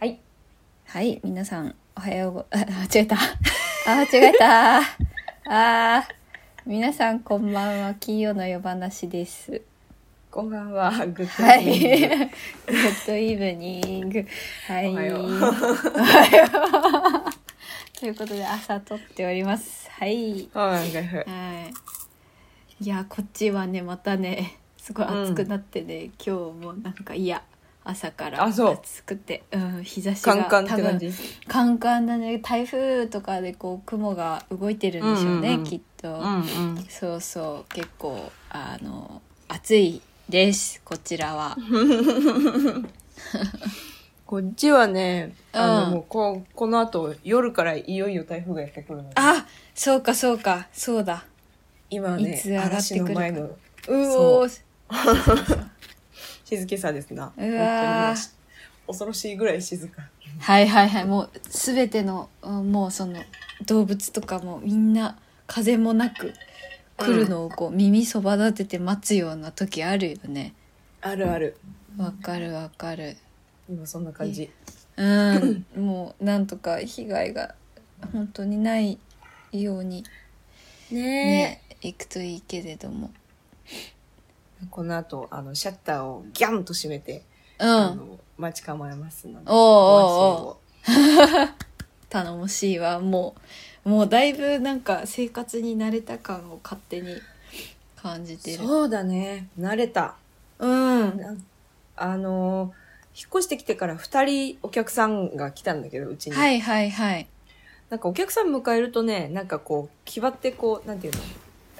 はい。はい、皆さん、おはようご、あ、間違えた。あ、間違えた。あー皆さん、こんばんは。金曜の夜話です。こんばんは。 Good はい。 Evening good evening。はい。おはようおはようということで、朝撮っております。はい。はいはいはい。はい。いや、こっちはね、またね、すごい暑くなってね、今日もなんか、いや、朝からあそう。暑くて、うん、日差しがカンカンって感じ。カンカンだね。台風とかでこう雲が動いてるんでしょうね、うんうんうん。きっと、うんうん。そうそう。結構あの暑いです。こちらは。こっちはね、あの、うん。もうこ、この後、夜からいよいよ台風がやってくるので。あそうかそうか。そうだ。今はいねつ、上がって嵐くるか。の前の。うおー 静けさですな。う本当恐ろしいぐらい静か。はいはいはいもう全てのうんもうその動物とかもみんな風もなく来るのをこう耳そば立てて待つような時あるよねあるある。わかるわかる今そんな感じ。うん、もうなんとか被害が本当にないようにねね、いくといいけれども。この後、あの、シャッターをギャンと閉めて、うん。あの、待ち構えますので。おうおうお 頼もしいわ。もう、もうだいぶなんか生活に慣れた感を勝手に感じてる。そうだね。慣れた。うん。あのー引っ越してきてから二人お客さんが来たんだけど、うちに。はいはいはい。なんかお客さん迎えるとね、なんかこう、気張ってこう、なんていうの、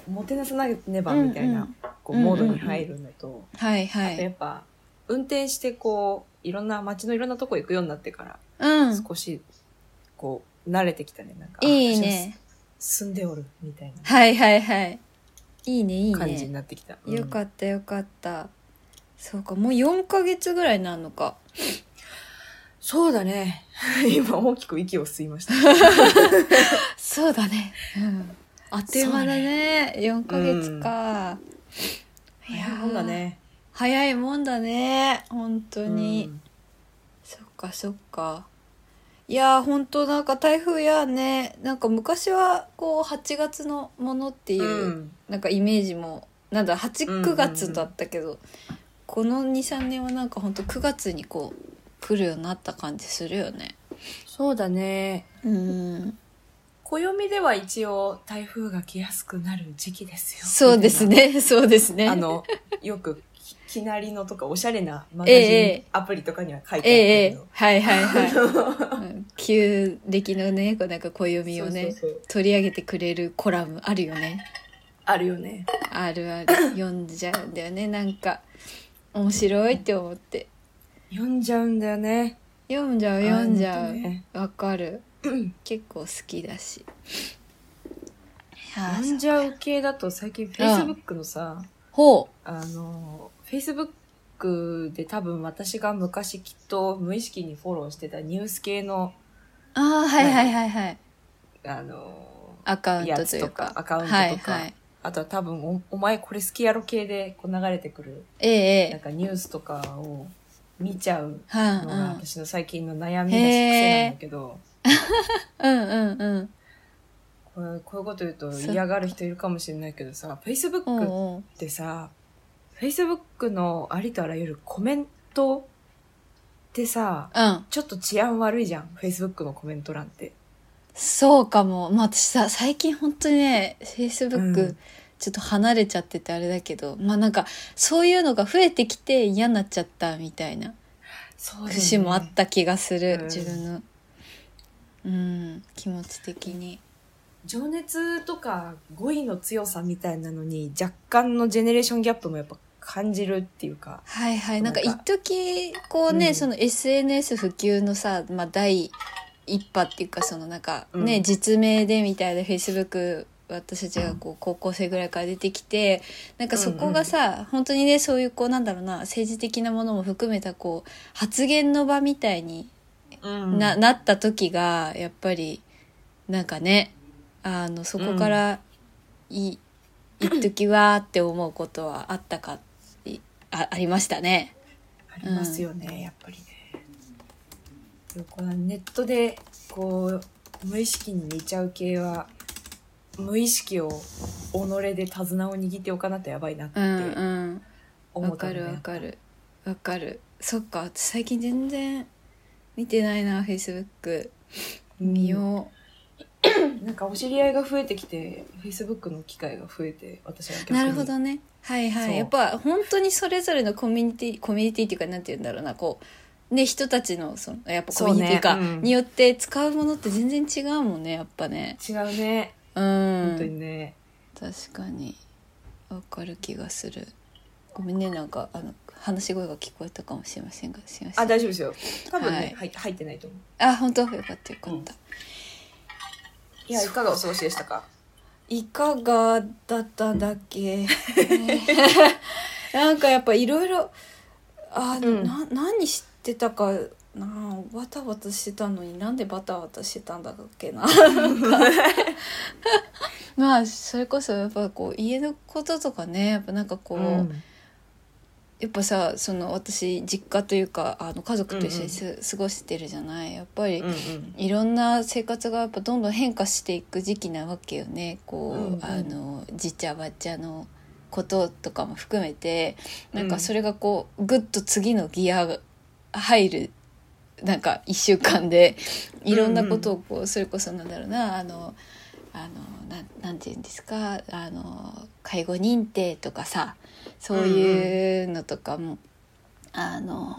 もてなさなねばみたいな、こう、モードに入るのと、はいはあとやい。っぱ、運転してこう、いろんな街のいろんなとこ行くようになってから、うん。少し、こう、慣れてきたね。なんか、いいあね。住んでおる、みたいはいはいはい。いいねいいな感じにね。なってきた。よかっったよかった。そうか、もう4ヶ月ぐらいになるのか。そうだね。今大きく息を吸いました。そうだね。うん。あっという間だね。4ヶ月か。いやーそうだね。早いもんだね。本当に。うんそっかそっか。いやー本当なんか台風やね。なんか昔はこう8月のものっていう、うんなんかイメージも、なんだ、8、うんうんうん9月だったけど、この2、3年はなんか本当9月にこう来るようになった感じするよね。そうだね。うん。暦では一応台風が来やすくなる時期ですよ。そうですね。そうですね。あの、よくき、きなりのとかおしゃれなマガジン、ええアプリとかには書いてええあるええはいはいけど。はい。うん旧暦のね、こうなんか暦をね取り上げてくれるコラムあるよね。あるよね。あるある。読んじゃうんだよね。なんか、面白いって思って。読んじゃうんだよね。読んじゃう読んじゃうあ本当ね。わ、かる。う ん結構好きだし。いやー読んじゃう系だと最近 Facebook のさ、ほあの、Facebook で多分私が昔きっと無意識にフォローしてたニュース系の、う。ああ、はいはいはいはい。あの、アカウントというかか。アカウントとかはいはい。あとは多分お、お前これ好きやろ系でこう流れてくる、えええなんかニュースとかを見ちゃうのが。私の最近の悩みだし癖なんだけど、うんうんうん。これこういうこと言うと嫌がる人いるかもしれないけどさ、うん Facebook うん。ってさ、Facebook のありとあらゆるコメントってさ、うん。ちょっと治安悪いじゃん。Facebook のコメント欄って。そうかも。まあ私さ、最近本当にね、Facebook、うんちょっと離れちゃっててあれだけど、まあなんか、そういうのが増えてきて嫌になっちゃったみたいなそうだよね節もあった気がする、うん自分の。うん、気持ち的に。情熱とか語彙の強さみたいなのに若干のジェネレーションギャップもやっぱ感じるっていうか。はいはい。なんか一時こうね、うんその SNS 普及のさ、まあ第一波っていうかそのなんかね、うん実名でみたいな Facebook 私たちがこう高校生ぐらいから出てきて、なんかそこがさ、本当にね、そういうこうなんだろうな、政治的なものも含めたこう発言の場みたいにうんな,、なった時が、やっぱりなんかね、あの、そこからい、一時はって思うことはあったか、いあありましたね。ありますよね、やっぱりね。このネットでこう無意識に寝ちゃう系は無意識を己で手綱を握っておかなとやばいなってうんうん。わかるわかる。わかる。そっか私最近全然見てないなフェイスブック見よ なんかお知り合いが増えてきて Facebook の機会が増えて私はに。なるほどね。はいはい。やっぱ本当にそれぞれのコミュニティコミュニティっていうかなんて言うんだろうな。こうね人たちのそのやっぱコミュニティか、そうねうん。によって使うものって全然違うもんねやっぱね。違うね。う本当んにね、確かに。わかる気がする。ごめんねなんかあの話し声が聞こえたかもしれませんがすいません。あ大丈夫ですよ。多分ね、はい。はい、入ってないと思う。あ本当？よかったよかった、いやいかがお過ごしでしたか？いかがだったんだっけ なんかやっぱいろいろあ、うん。な何してたかな？バタバタしてたのになんでバタバタしてたんだっけな？まあそれこそやっぱこう家のこととかねやっぱなんかこう、うんやっぱさその私実家というかあの家族と一緒にす、過ごしてるじゃない？やっぱり、うんうん。いろんな生活がやっぱどんどん変化していく時期なわけよね。こう、うんうん。あのじちゃばっちゃのこととかも含めて。なんかそれがこうぐっと次のギアが入るなんか1週間でいろんなことをこうそれこそなんだろうなあのあのなんなんて言うんですか？あの介護認定とかさそういうのとかも、あの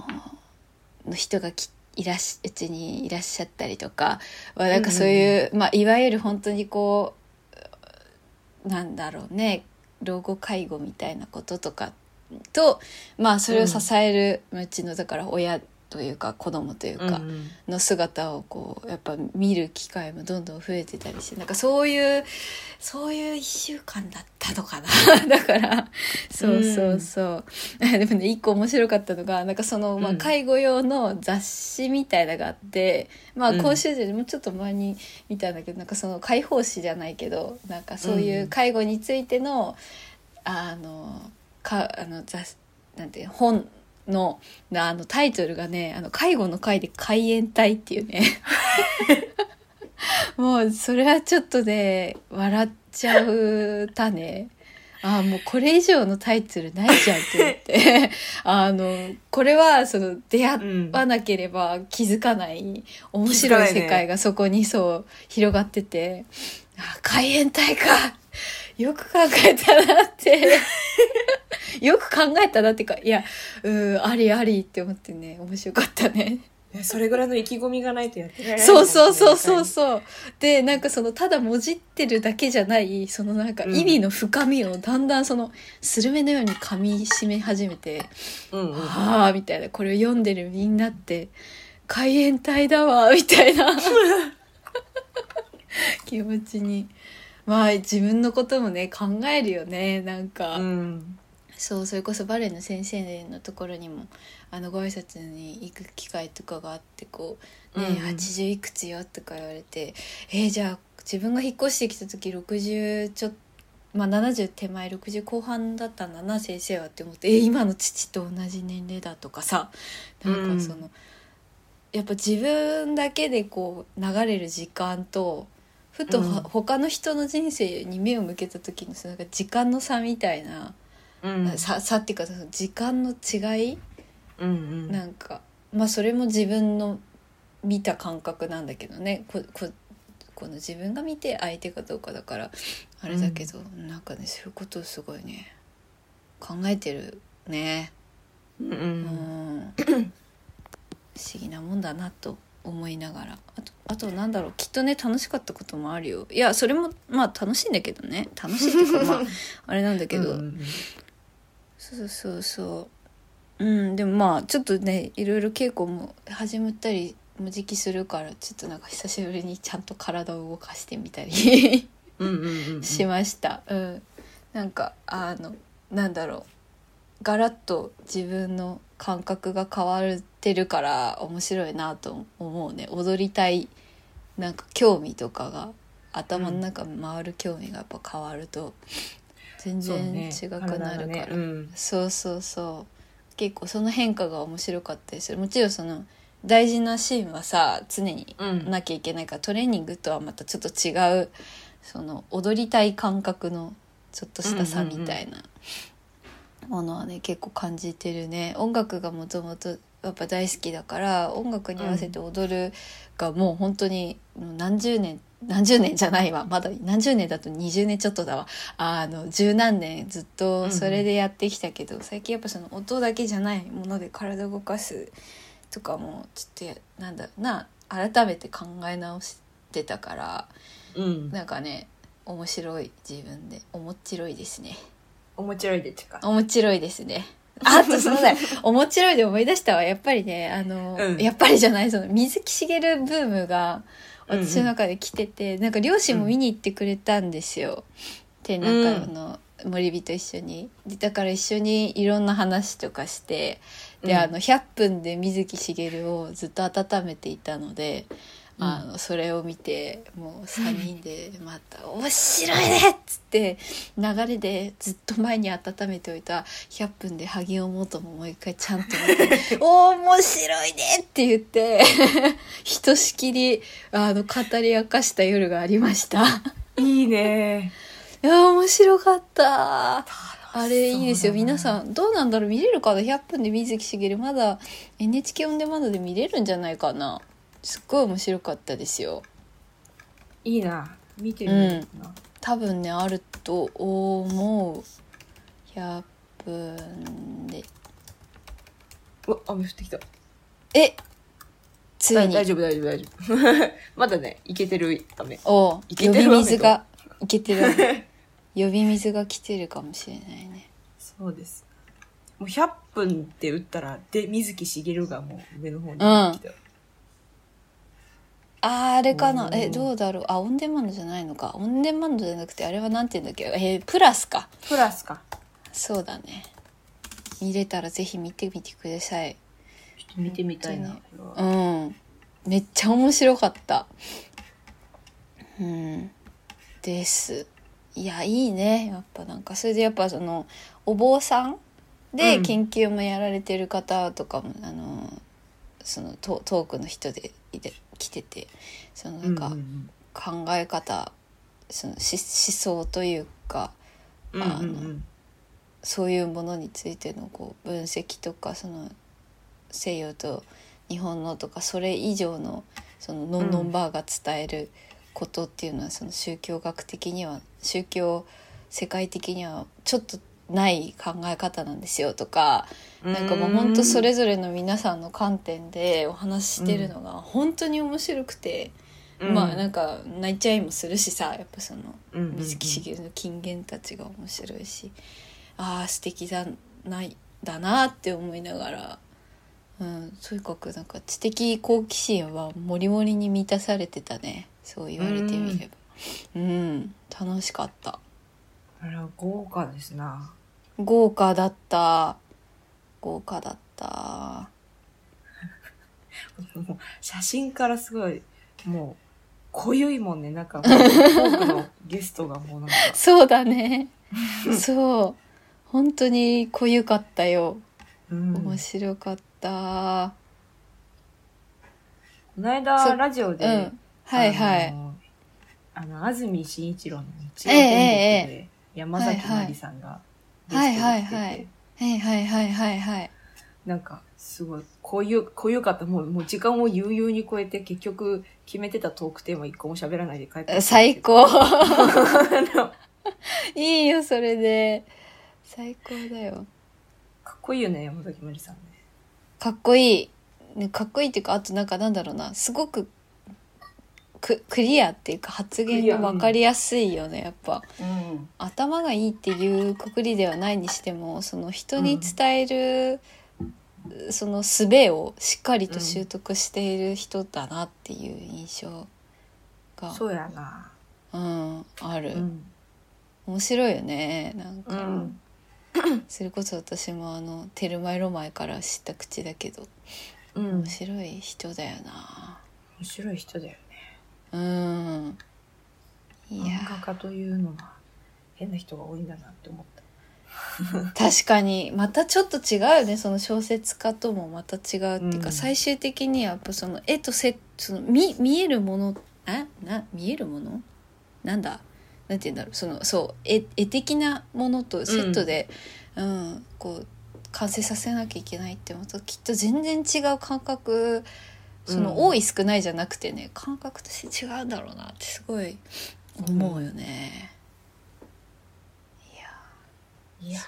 の人がきいらっしうちにいらっしゃったりとかはなんかそういう、まあ、いわゆる本当にこうなんだろうね老後介護みたいなこととかとまあそれを支える、うちのだから親というか子供というか、うんうん。の姿をこうやっぱ見る機会もどんどん増えてたりしてなんかそういうそういう1週間だったのかな。だからそうそうそう、でもね一個面白かったのがなんかその、まあ、うん介護用の雑誌みたいなのがあって、まあうん。今週でもうちょっと前に見たんだけどなんかその解放誌じゃないけどなんかそういう介護についての、あのかあの雑なんていうの本のあのタイトルがね「あの介護の会で海援隊」っていうね。もうそれはちょっとね笑っちゃうたね。ああもうこれ以上のタイトルないじゃんって思って。あのこれはその出会わなければ気づかない面白い世界がそこにそう広がってて。あ海援隊か。よく考えたなって よく考えたなっていうかいやうんありありって思ってね面白かったね。ねそれぐらいの意気込みがないとやってられないそうそうそうそううそう。で、なんかその、ただもじってるだけじゃない、そのなんか意味の深みをだんだんその、スルメのように噛み締め始めて、うんうんはあみたいな、これを読んでるみんなって、海援隊だわ、みたいな 気持ちに。まあ自分のこともね、考えるよね、なんか。うん。そうそれこそバレエの先生のところにもあのご挨拶に行く機会とかがあってこう「ねえ、うん。うん80いくつよ」とか言われて「えーじゃあ自分が引っ越してきた時60ちょっまあ70手前60後半だったんだな先生は」って思って「えー今の父と同じ年齢だ」とかさなんかその、やっぱ自分だけでこう流れる時間とふとは、うん。他の人の人生に目を向けた時のそのなんか時間の差みたいな。うん。さ差っていうかその時間の違い？うんうん。なんかまあそれも自分の見た感覚なんだけどね。こここの自分が見て相手かどうかだからあれだけど、なんかねそういうことをすごいね考えてるね。うんううんん。不思議なもんだなと思いながら。あとあとなんだろうきっとね楽しかったこともあるよ。いやそれもまあ楽しいんだけどね。楽しいっていうかまあ あれなんだけど、うんうんそうそうそう。うんでもまあちょっとねいろいろ稽古も始まったりも時期するからちょっとなんか久しぶりにちゃんと体を動かしてみたり。うんうんうん。しました。うん。なんかあのなんだろう。ガラッと自分の感覚が変わってるから面白いなと思うね。踊りたいなんか興味とかが頭の中回る興味がやっぱ変わると全然ね違くなるから、体がね。うん。そうそうそう。結構その変化が面白かったでする。もちろんその大事なシーンはさ常にうん。なきゃいけないからトレーニングとはまたちょっと違うその踊りたい感覚のちょっとした差みたいなものはね結構感じてるね。音楽がもともとやっぱ大好きだから音楽に合わせて踊るがもう本当に何十年何十年じゃないわ。まだ何十年だと20年ちょっとだわ。あの十何年ずっとそれでやってきたけど、最近やっぱその音だけじゃないもので体を動かすとかもちょっとなんだろうな。改めて考え直してたからうん。なんかね面白い自分で。面白いですね面白いでちか。面白いですね。あとそうだよ面白いで思い出したわ。やっぱりねあの、うん。やっぱりじゃないその水木しげるブームがうんうん。私の中で来てて、なんか両親も見に行ってくれたんですよ。でなんかあの、森人一緒に。でだから一緒にいろんな話とかしてで、うん。あの100分で水木しげるをずっと温めていたので、うんあのそれを見てもう3人でまた「面白いね!」っつって流れでずっと前に温めておいた100分で萩尾元ももう一回ちゃんと見て「おー面白いね!」って言って ひとしきりあの語り明かした夜がありました。いいね いや面白かった。あれいいですよ。そうだな皆さん、どうなんだろう見れるかな ?100 分で水木しげる。まだ NHK オンデマンドで見れるんじゃないかなすっごい面白かったですよ。いいな見てみるな、多分ね、あると思う。100分で。うわ雨降ってきたえついに。大大丈夫大丈夫大丈夫まだねいけてる雨おういけ呼びてる雨と水が、いけてる雨。呼び水が来てるかもしれないね。そうですもう100分って打ったらで水木しげるがもう上の方に来たよ、あーあれかなえ、どうだろうあ、オンデマンドじゃないのか。オンデマンドじゃなくて、あれはなんて言うんだっけ？えープラスか。プラスかそうだね。見れたらぜひ見てみてください。ちょっと見てみたいなうん。めっちゃ面白かった。うん。です。いや、いいね。やっぱなんか、それでやっぱその、お坊さんでうん研究もやられてる方とかも、あの、そのトトークの人でいて来てて、そのなんかう、ん考え方、そのし思想というか、うんうんうん。うんそういうものについてのこう分析とかその西洋と日本のとかそれ以上のそのノンノンバーが伝えることっていうのはその宗教学的には宗教世界的にはちょっとない考え方なんですよとかなんかもう本当それぞれの皆さんの観点でお話ししてるのが本当に面白くて、うん。まあなんか泣いちゃいもするしさやっぱそのうんうんうん。水木しげるの金言たちが面白いしああ素敵だないだなって思いながら、うん、とにかくなんか知的好奇心はもりもりに満たされてたねそう言われてみれば。うん、楽しかった。あ豪華ですな豪華だった。豪華だった。もう写真からすごいもう濃ゆいもんね。なんかのゲストがもうなんか。そうだね。そう。本当に濃ゆかったよ。うん。面白かった。この間そラジオで、うん。はいはい。あの安住紳一郎の日曜ええ天国で山崎まりさんがゲストはいはいはい。はいはいはいはいはいなんかすごいこういうこういうかったもうもう時間を悠々に超えて結局決めてたトークテーマ一個も喋らないで帰って最高。いいよそれで。最高だよ。かっこいいよね山崎まりさんね。かっこいい、ね、かっこいいっていうかあとなんかなんだろうな。すごくククリアっていうか発言が分かりやすいよねやっぱ。うん。頭がいいっていうくくりではないにしてもその人に伝える、その術をしっかりと習得している人だなっていう印象が、そうやな。うん、ある、うん。面白いよねなんか、うん。それこそ私もあのテルマエロマエから知った口だけど。うん。面白い人だよな。面白い人だよねうん。いや。漫画家というのは変な人が多いんだなって思った。確かに。またちょっと違うよねその小説家ともまた違うっていうか、うん。最終的にはやっぱその絵とせその見見えるものあ？な見えるもの？なんだ？なんて言うんだろう。そのそう絵絵的なものとセットで、うん。こう完成させなきゃいけないってまたきっと全然違う感覚その、うん多い少ないじゃなくてね感覚として違うんだろうなってすごい思うよね。いやいや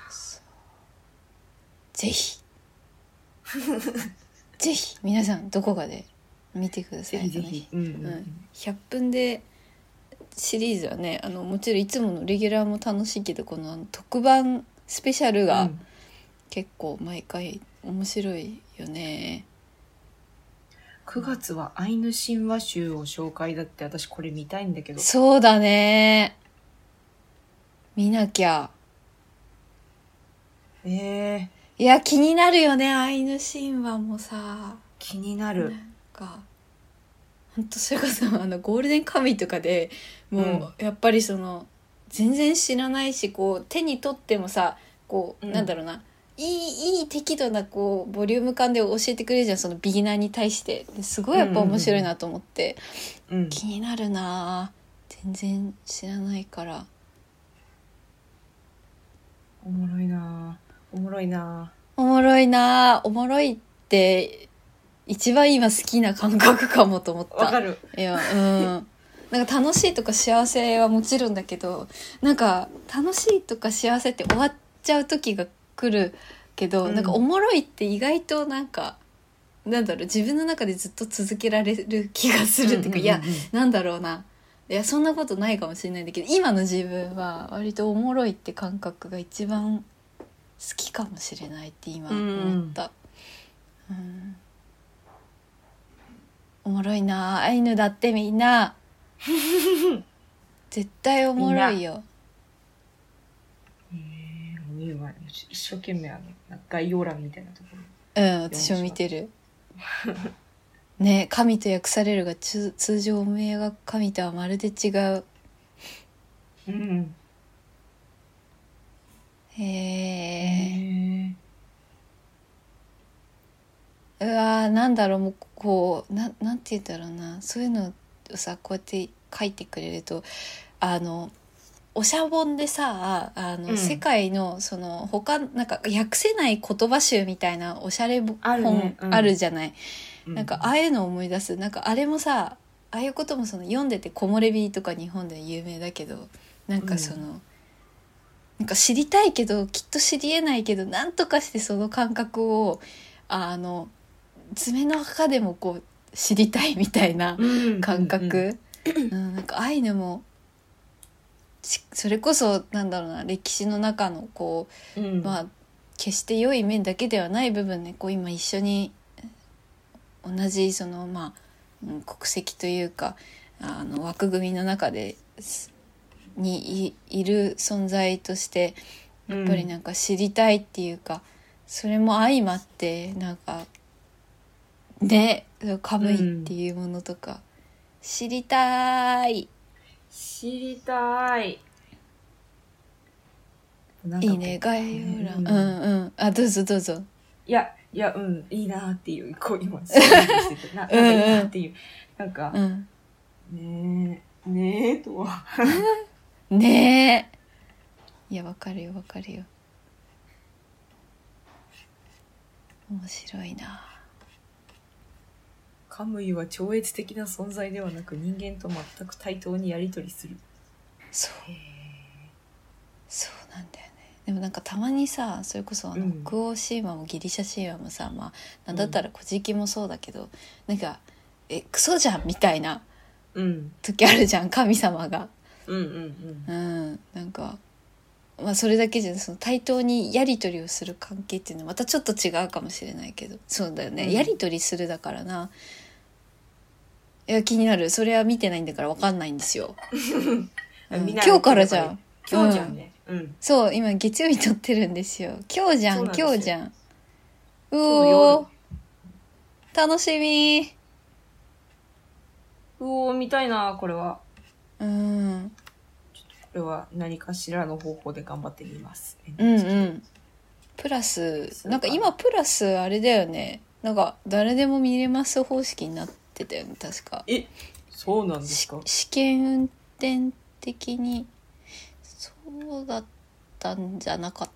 ぜひ。ぜひ皆さんどこかで見てくださいぜうんうんうん。100分でシリーズはねあのもちろんいつものレギュラーも楽しいけどこの特番スペシャルがうん。結構毎回面白いよね、9月はアイヌ神話集を紹介だって私これ見たいんだけど。そうだね。見なきゃ。えー、いや気になるよねアイヌ神話もさ。気になる。なんか。本当それこそあのゴールデンカムイとかでもうやっぱりその全然知らないしこう手に取ってもさこう、うん。なんだろうないいいい適度なこうボリューム感で教えてくれるじゃんそのビギナーに対して。ですごいやっぱ面白いなと思って、うん気になるな全然知らないから。おもろいなおもろいなおもろいなおもろいって一番今好きな感覚かもと思った。わかる。いやうん。なんか楽しいとか幸せはもちろんだけどなんか楽しいとか幸せって終わっちゃう時が来るけど、うん。なんかおもろいって意外となんかなんだろう自分の中でずっと続けられる気がするっていうか、いやなんだろうな。いやそんなことないかもしれないんだけど今の自分は割とおもろいって感覚が一番好きかもしれないって今思った、うん。おもろいなアイヌだってみんな。絶対おもろいよ。え一生懸命あの概要欄みたいなところ。うん私も見てる。ね神と訳されるが通通常おめえが神とはまるで違う。うん。へへえうわーなんだろうもうこうななんて言うんだろうな。そういうのをさこうやって書いてくれるとあのおしゃぼんでさあの、うん。世界のその他なんか訳せない言葉集みたいなおしゃれ本あるね。うん。あるじゃない、ーなんかああいうのを思い出す。なんかあれもさああいうこともその読んでて木漏れ日とか日本で有名だけどなんかその、なんか知りたいけどきっと知りえないけどなんとかしてその感覚をあの爪の墓でもこう知りたいみたいなうん。感覚、うん。なんかアイヌもしそれこそなんだろうな歴史の中のこううん。うんまあ決して良い面だけではない部分でこう今一緒に同じそのまあうん国籍というかあの枠組みの中ですにいいる存在としてやっぱりなんか知りたいっていうか、それも相まってなんかねカムイっていうものとか、知りたい知りたい。いいね概要欄。うんうん。うんあどうぞどうぞ。いやいやうんいいなっていうこう今想像してて。な なんかいいなっていう。なんかうん。ねえねえとは。ねえいやわかるよわかるよ。面白いなカムイは超越的な存在ではなく人間と全く対等にやり取りする。そう。そうなんだよね。でもなんかたまにさそれこそあのうん。北欧神話もギリシャ神話もさまあなんだったら古事記もそうだけど、なんか「えクソじゃん」みたいなうん。時あるじゃん神様が。うんうん。うん。なんかまあそれだけじゃその対等にやり取りをする関係っていうのはまたちょっと違うかもしれないけど。そうだよね、うん。やり取りするだからな。いや気になる。それは見てないんだからわかんないんですよ、うん。今日からじゃん。今日じゃんね。うん。そう今月曜日撮ってるんですよ。今日じゃん今日じゃん。うおー。楽しみ。うおー見たいなこれは。うんは何かしらの方法で頑張ってみます。うんうん。プラスなんか今プラスあれだよね。なんか誰でも見れます方式になってたよね確か。え、そうなんですしか試験運転的にそうだったんじゃなかっ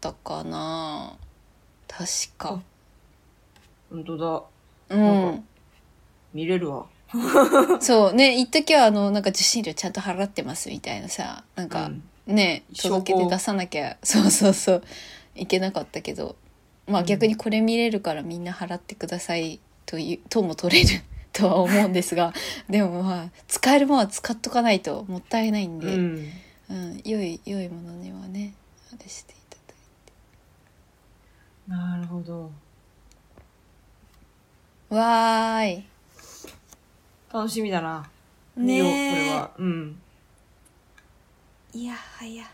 たかな。確か。本当だ。うん。見れるわ。そうね一時はあのなんか受信料ちゃんと払ってますみたいなさなんか、うん。ね証拠届けて出さなきゃ そうそうそういけなかったけどまあうん。逆にこれ見れるからみんな払ってくださいというとも取れる とは思うんですがでもまあ使えるものは使っとかないともったいないんで、うん。うん、良い良いものにはねあれしていただいなるほど。てわーい楽しみだな。ねえ。れは。うん。いやはや。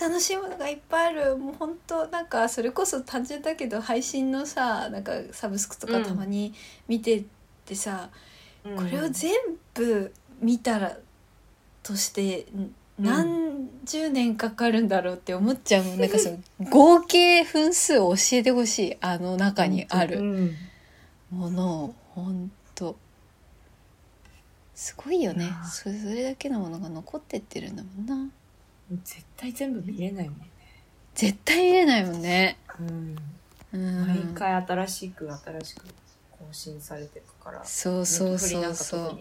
楽しむのがいっぱいある。もう本当なんかそれこそ単純だけど配信のさなんかサブスクとかうんたまに見てってさ、ここれを全部見たらとしてん。何十年かかるんだろうって思っちゃうもん。なんかその合計分数を教えてほしい。あの中にあうるん。ものを。本当すごいよね。それだけのものが残ってってるんだもんな。絶対全部見れないもんね。絶対見れないもんね。うん。うん。毎回新しく新しく更新されていくから。そうそうそうそう。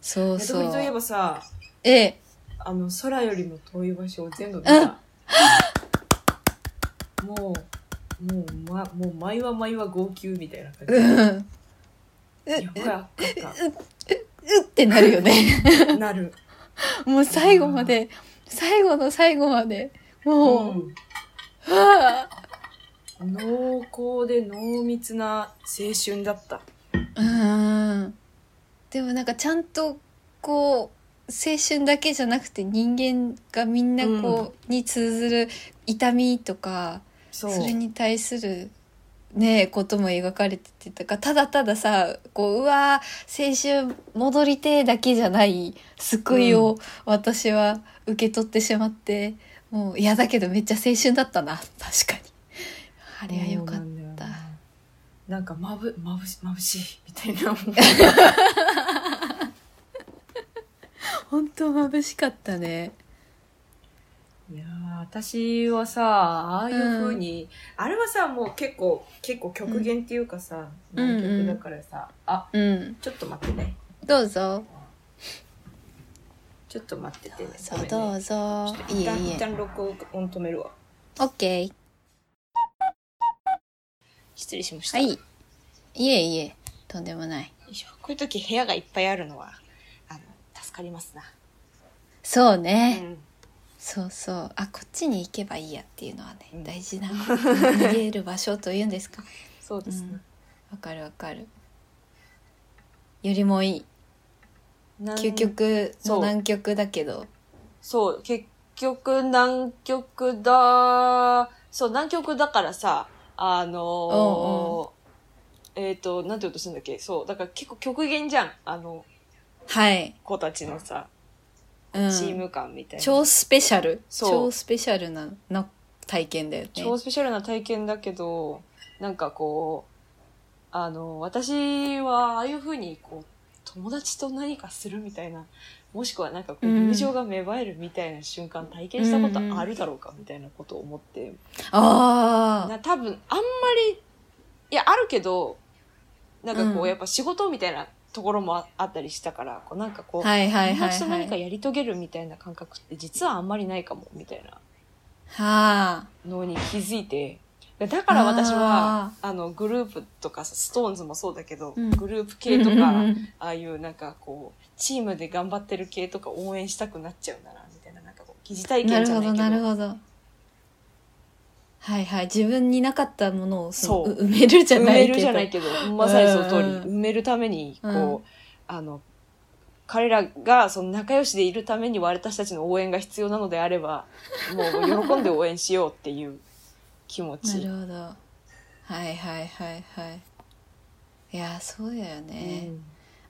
そうネットフリといえそうばさ、ええ。あの、空よりも遠い場所を全部見た。もう、もう、ま、もう、毎話毎話号泣みたいな感じ。うん。うやばい、あっうってなるよねた。なる。もう最後まで最後の最後までもう、うんはあ濃厚で濃密な青春だった。うんでもなんかちゃんとこう青春だけじゃなくて人間がみんなこう、に通ずる痛みとか。それに対するねことも描かれててだからただたださこううわー青春戻りてえだけじゃない救いを私は受け取ってしまって、もう嫌だけどめっちゃ青春だったな。確かに。あれはよかった。ななんかまぶ、まぶし、まぶしい、みたいな。本当眩しかったねいやー私はさ、ああいう風に、あれはさ、もう結構、結構極限っていうかさ、うん南極だからさ、あ、うん。ちょっと待ってね。どうぞ。ちょっと待っててね。そうどうぞ。い一旦、えいえ。一旦録音止めるわ。オッケー失礼しました。はい。いえいえ。とんでもない。こういう時部屋がいっぱいあるのは、あの、助かりますな。そうね、うん。そうそう。あこっちに行けばいいやっていうのはね、うん。大事な 逃げる場所というんですか。そうですね。わかるわかる。よりもいい。究極の南極だけど。そう、結局南極だ、そう、南極だからさ、あのーえっ、と、なんて言おうとするんだっけ？そう、だから結構極限じゃん。あの、はい、子たちのさ、うん、チーム感みたいな。超スペシャル。そう。超スペシャルなな体験だよね。超スペシャルな体験だけど、なんかこう、あの、私はああいう風にこう、友達と何かするみたいな、もしくはなんかこう、うん。友情が芽生えるみたいな瞬間体験したことあるだろうかみたいなことを思って、ああな多分あんまり、いや、あるけど、なんかこう、うん。やっぱ仕事みたいなところもああったりしたから、こうなんかこう、はいはいはいはい。何かやり遂げるみたいな感覚って実はあんまりないかも、みたいな。はあ。のに気づいて、だから私は、あの、グループとかさ、ストーンズもそうだけど、うん。グループ系とか、ああいうなんかこう、チームで頑張ってる系とか応援したくなっちゃうん。だな、みたいな、なんかこう、疑似体なるほど験じゃないけど。なるほどはいはい。自分になかったものをそう。う埋めるじゃないけど。るじゃないけど、まさにその通り、うん。埋めるために、こう、うん。あの、彼らがその仲良しでいるために私たちの応援が必要なのであれば、もう喜んで応援しようっていう気持なち。るほど。はいはいはいはい。いやそうだよね。うん。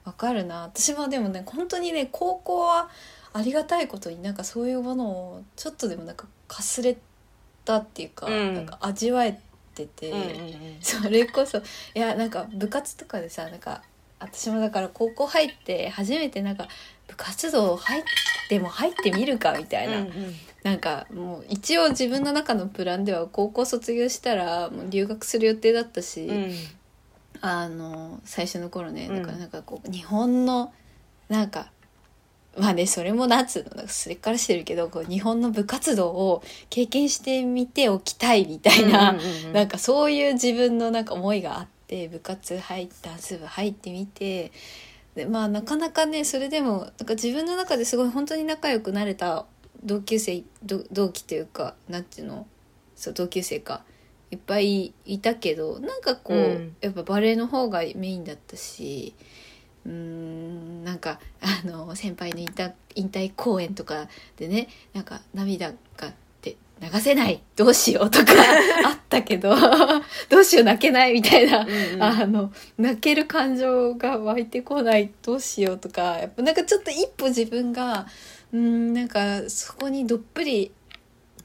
わ、かるな。私もでもね本当にね高校はありがたいことになんかそういうものをちょっとでもなんかかすれたっていうか,、うん。なんか味わえてて、うんうんうん。それこそいやなんか部活とかでさなんか私もだから高校入って初めてなんか部活動入っても入ってみるかみたいな、うんうん。なんかもう一応自分の中のプランでは高校卒業したらもう留学する予定だったし、うん。あの最初の頃ねうんだからなんかこう日本のなんかまあねそれもなんつうのなんかそれからしてるけどこう日本の部活動を経験してみておきたいみたいな、うんうんうんなんかそういう自分のなんか思いがあって部活入ってダンス部入ってみてでまあなかなかねそれでもなんか自分の中ですごい本当に仲良くなれた同級生同同期というかなんていうの？そう同級生か。いっぱいいたけどなんかこう、うん。やっぱバレエの方がメインだったしうーんなんかあの先輩の引退引退公演とかでねなんか涙がで流せないどうしようとか あったけどどうしよう泣けないみたいな、うんうん。あの泣ける感情が湧いてこないどうしようとかやっぱなんかちょっと一歩自分がうんなんかそこにどっぷり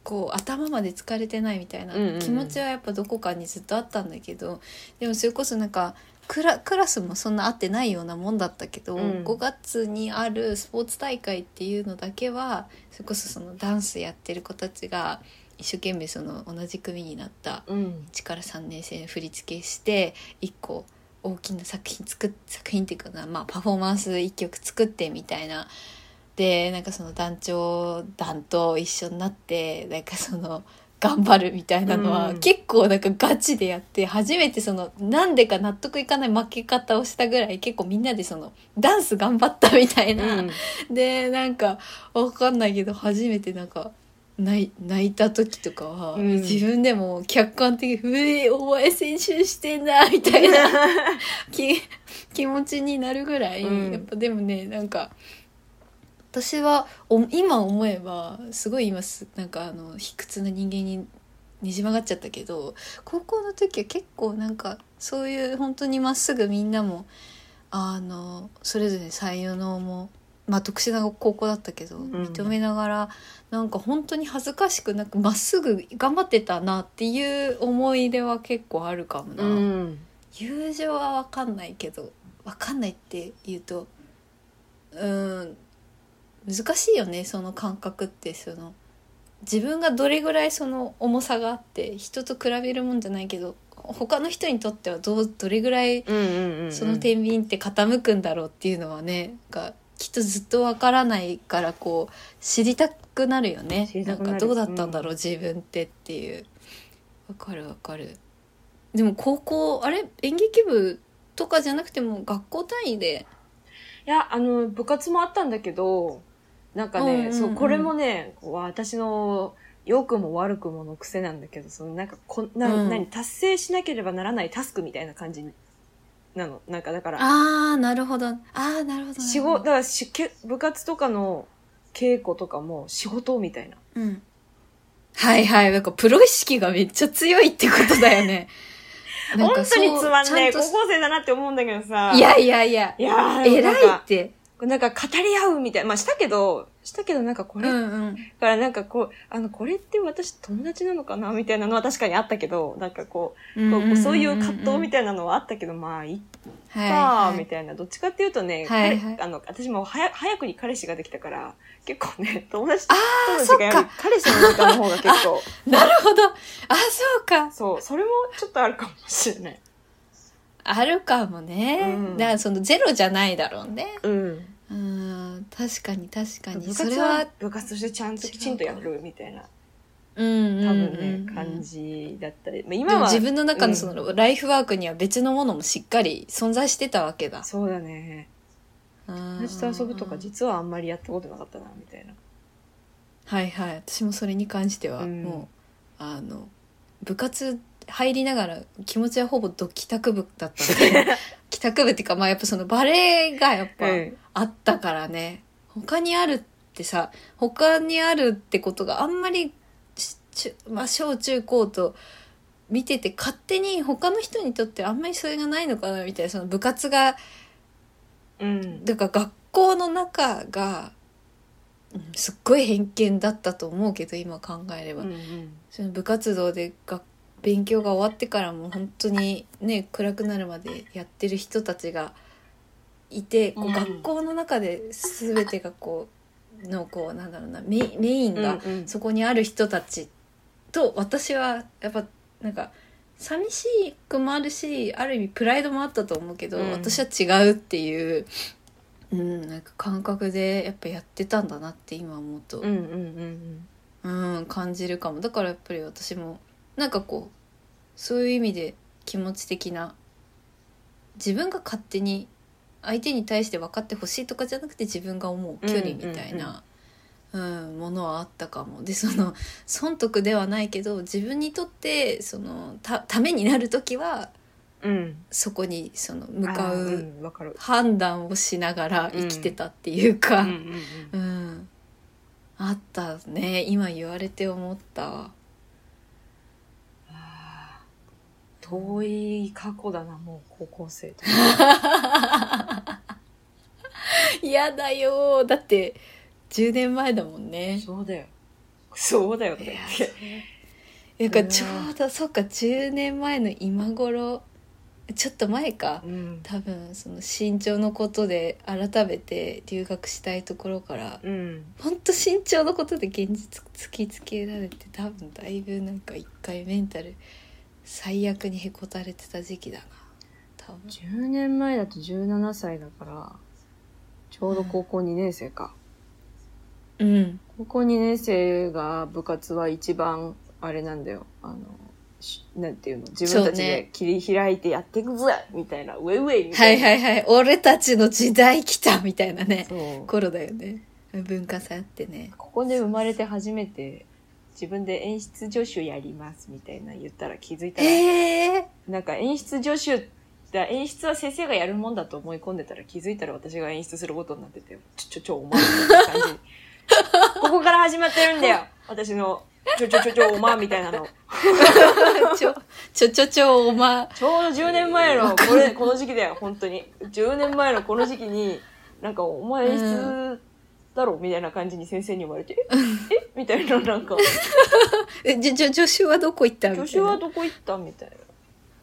こう頭まで疲れてないみたいな気持ちはやっぱどこかにずっとあったんだけどでもそれこそなんかクラクラスもそんな合ってないようなもんだったけど、うん。5月にあるスポーツ大会っていうのだけはそれこそそのダンスやってる子たちが一生懸命その同じ組になったうん。1から3年生振り付けして1個大きな作品作っ作品っていうかな、まあ、パフォーマンス1曲作ってみたいな。でなんかその団長団と一緒になってなんかその頑張るみたいなのは、うん。結構なんかガチでやって初めてそのなんでか納得いかない負け方をしたぐらい結構みんなでそのダンス頑張ったみたいな。うん。でなんかわかんないけど初めてなんか泣いた時とかは、うん。自分でも客観的に「うえお前練習してんだ」みたいな 気 気持ちになるぐらい、うん。やっぱでもねなんか私はお今思えばすごい今すなんかあの卑屈な人間にねじ曲がっちゃったけど高校の時は結構なんかそういう本当にまっすぐみんなもあのそれぞれ才能もまあ特殊な高校だったけど、ん認めながらなんか本当に恥ずかしくなくまっすぐ頑張ってたなっていう思い出は結構あるかもな。うん友情は分かんないけど分かんないって言うとうーん難しいよねその感覚ってその。自分がどれぐらいその重さがあって人と比べるもんじゃないけど他の人にとってはどうどれぐらいうんうんうんその天秤って傾くんだろうっていうのはねがきっとずっと分からないからこう知りたくなるよね。なる。んかどうだったんだろう、自分ってっていう。わかるわかる。でも高校あれ？演劇部とかじゃなくても学校単位で？いや、あの、部活もあったんだけど、なんかね、うんうんうん。そう、これもね、私の良くも悪くもの癖なんだけど、そのなんかこな、うん。何、達成しなければならないタスクみたいな感じなの。なんかだから、ああなるほど。ああなるほど。仕事、だからしけ部活とかの稽古とかも仕事みたいな。うん。はいはい。なんかプロ意識がめっちゃ強いってことだよね。本当につまんねえ。高校生だなって思うんだけどさ。いやいやいや。いやー、偉いってなんか語り合うみたいな。まあしたけど、したけどなんかこれ、うんうん。だからなんかこう、あの、これって私友達なのかなみたいなのは確かにあったけど、なんかこう、こうそういう葛藤みたいなのはあったけど、まあ、いっはいかはい。みたいな。どっちかっていうとね、はいはい。彼あの、私も早早くに彼氏ができたから、結構ね、友達とあ友ー達がやるそっか。彼氏の時間の方が結構、なるほど。あそうか。そう、それもちょっとあるかもしれない。あるかもね、うん。だからそのゼロじゃないだろうね。うん。うん確かに確かに。部それは部活としてちゃんときちんとやるみたいな、うんうんうん。多分うんね、感じだったり。まあ、で今は、も自分の中のそうん。のライフワークには別のものもしっかり存在してたわけだ。そうだね。友達と遊ぶとか実はあんまりやったことなかったな、みたいな。はいはい。私もそれに関してはうん。もう、あの部活入りながら気持ちはほぼど帰宅部だったんで帰宅部っていうかまあやっぱそのバレエがやっぱうんあったからね。他にあるってさ他にあるってことがあんまりまあ、小中高と見てて勝手に他の人にとってあんまりそれがないのかなみたいなその部活がうん。だから学校の中がうんすっごい偏見だったと思うけど今考えれば、うんうん。その部活動でが勉強が終わってからも本当にね暗くなるまでやってる人たちがいてこううん。学校の中で全てがこうのこうなんだろうなメイメインがそこにある人たちと私はやっぱなんか寂しくもあるしある意味プライドもあったと思うけど、うん。私は違うっていう、うん、なんか感覚でやっぱやってたんだなって今思うと、うん。うん、感じるかも。だからやっぱり私もなんかこうそういう意味で気持ち的な自分が勝手に相手に対して分かってほしいとかじゃなくて自分が思う距離みたいな、うんものはあったかも。でその 損得ではないけど自分にとってそのたためになる時はうん。うんそこにその向かう判断をしながら生きてたっていうか。うん、あったね。今言われて思った遠い過去だなもう高校生と嫌 だよだって10年前だもんね。そうだよ。そうだよとかって。なんかちょうどそっか10年前の今頃。ちょっと前か。うん。多分その身長のことで改めて留学したいところから。うん。ほんと身長のことで現実突きつけられて多分だいぶなんか一回メンタル最悪にへこたれてた時期だな。多分。10年前だと17歳だからちょうど高校2年生か、うん。高校2年生が部活は一番あれなんだよ。あのしなんていうの？自分たちで切り開いてやっていくぜみたいなウェイウェイみたはいいな、はいはい俺たちの時代来たみたいなね。頃だよね。文化祭あってね。ここで生まれて初めて自分で演出助手やりますみたいな言ったら気づいたら、へえなんか演出助手だ演出は先生がやるもんだと思い込んでたら気づいたら私が演出することになってて、ちょちょちょお前みたいな感じ。ここから始まってるんだよ私の、ちょちょちょちょお前みたいなの。ちょちょちょちょおまちょうど10年前の、これ、この時期だよ、本当に。10年前のこの時期に、なんか、お前演出だろみたいな感じに先生に言われて、え？えみたいな、なんか、えじゃじゃ助手はどこ行ったみたいな？助手はどこ行ったみたい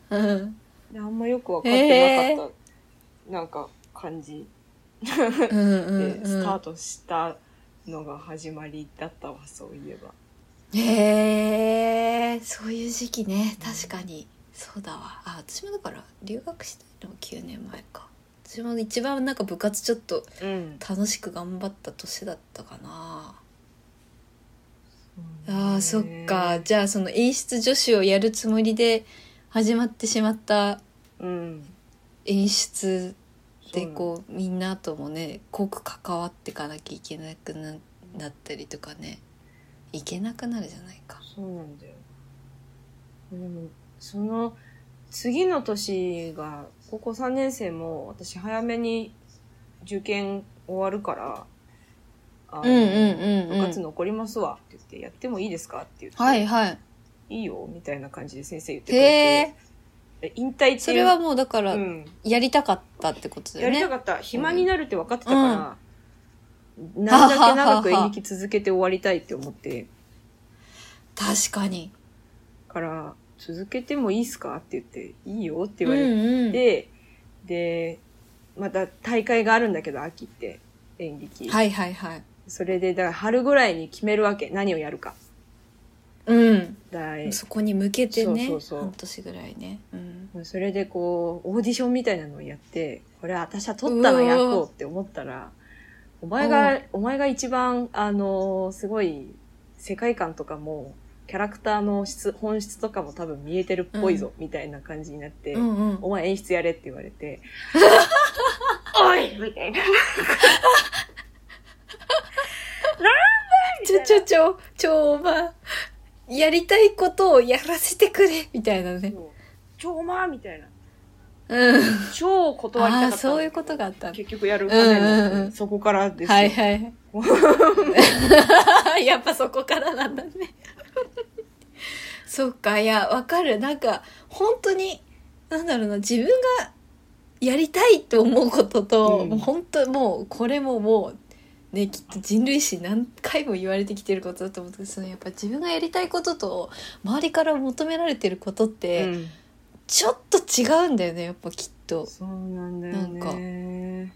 な。うん。であんまよくわかってなかった、なんか、感じ。でスターうトしたのが始まりだったわそういえば。んへえそういう時期ね。確かに。そうだわ。あ私もだから留学したいのは9年前か私も一番なんか部活ちょっとうん。楽しく頑張った年だったかな。あーそっか。じゃあその演出助手をやるつもりで始まってしまったうん。演出でこうみんなともね濃く関わっていかなきゃいけなくななったりとかねいけなくなるじゃないか。そうなんだよ。でもその次の年が高校3年生も私早めに受験終わるからあのうんうんうんうん部活残りますわって言ってやってもいいですかって言って、はいはい。いいよみたいな感じで先生言ってくれへてえ。で引退っていうそれはもうだからうんやりたかったってことだよね。やりたかった。暇になるって分かってたから、なるだけ長く演劇続けて終わりたいって思って、確かに。から、続けてもいいっすか？って言って、いいよってうん言われうん。て、で、また大会があるんだけど、秋って演劇。はいはいはい。それで、だから春ぐらいに決めるわけ。何をやるか。うん。だいそこに向けてね。そうそうそう半年ぐらいね。うん。それでこう、オーディションみたいなのをやって、これ私は取ったのやろうって思ったら、お前が、お前が一番、あのーすごい、世界観とかも、キャラクターの質、本質とかも多分見えてるっぽいぞ、みたいな感じになって、うんうん。お前演出やれって言われて、おいみたいな。ちょちょちょ、ちょ、まあ、やりたいことをやらせてくれみたいなね。ちょ、お前みたいな。うん。超断りたかった。そういうことがあった結局やる羽目になってうんうんうんそこからですよ。はいはい。やっぱそこからなんだね。そっか、いや、わかる。なんか、本当に、なんだろうな、自分がやりたいと思うことと、うん。もう本当もう、これももう、ねきっと人類史何回も言われてきてることだと思うけどそのやっぱ自分がやりたいことと周りから求められてることって、うん。ちょっと違うんだよねやっぱきっと。そうなんだよね。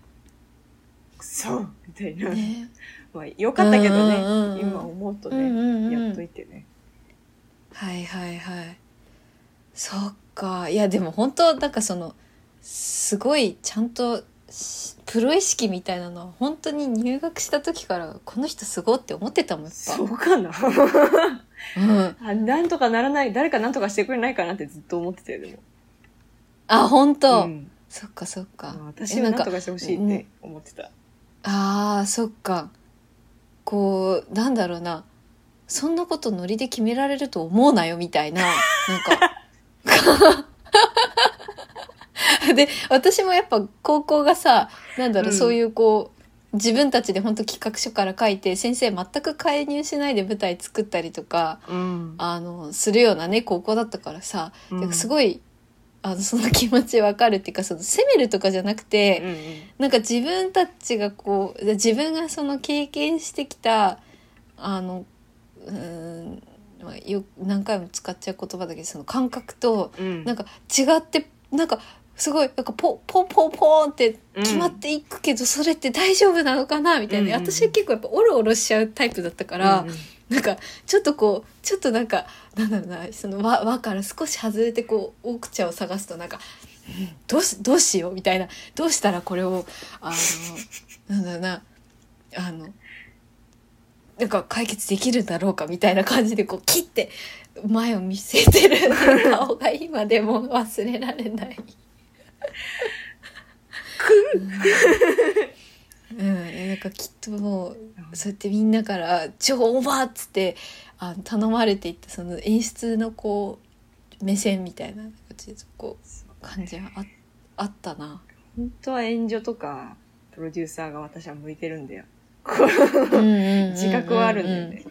くそみたいな、ねまあよかったけどね、うんうんうん今思うとね、うんうんうん。やっといてね。はいはいはい。そっか。いやでも本当なんかそのすごいちゃんとしプロ意識みたいなのは本当に入学した時からこの人すごって思ってたもんやっそうかな。ぱ、うん、あなんとかならない誰かなんとかしてくれないかなってずっと思ってたよでも。あ本当、うん。そっかそっか。まあ私はなんとかしてほしいって思ってた。あーそっかこうなんだろうな。そんなことノリで決められると思うなよみたいな。なんか。で私もやっぱ高校がさなんだろう、うん。そういうこう自分たちで本当企画書から書いて先生全く介入しないで舞台作ったりとかうん。あのするようなね高校だったからさ、うん。すごいあのその気持ちわかるっていうかその責めるとかじゃなくて、うんうん。なんか自分たちがこう自分がその経験してきたあのうーんまあよ何回も使っちゃう言葉だけどその感覚とうん。なんか違ってなんかすごいなんかポポンポンポンって決まっていくけど、それって大丈夫なのかなみたいな、うんうん私は結構やっぱオロオロしちゃうタイプだったから、うんうん。なんかちょっとこうちょっとなんかなんだろうなその輪輪から少し外れてこう奥茶を探すとなんか、うんどうしどうしようみたいなどうしたらこれをあのなんだろうなあのなんか解決できるんだろうかみたいな感じでこう切って前を見据えてる顔が今でも忘れられない。うん、なんかきっともうそうやってみんなから「超オーバー!」っつってあの頼まれていったその演出のこう目線みたいなこう感じはああったな。本当は援助とかプロデューサーが私は向いてるんだよ。自自覚はあるんだよね。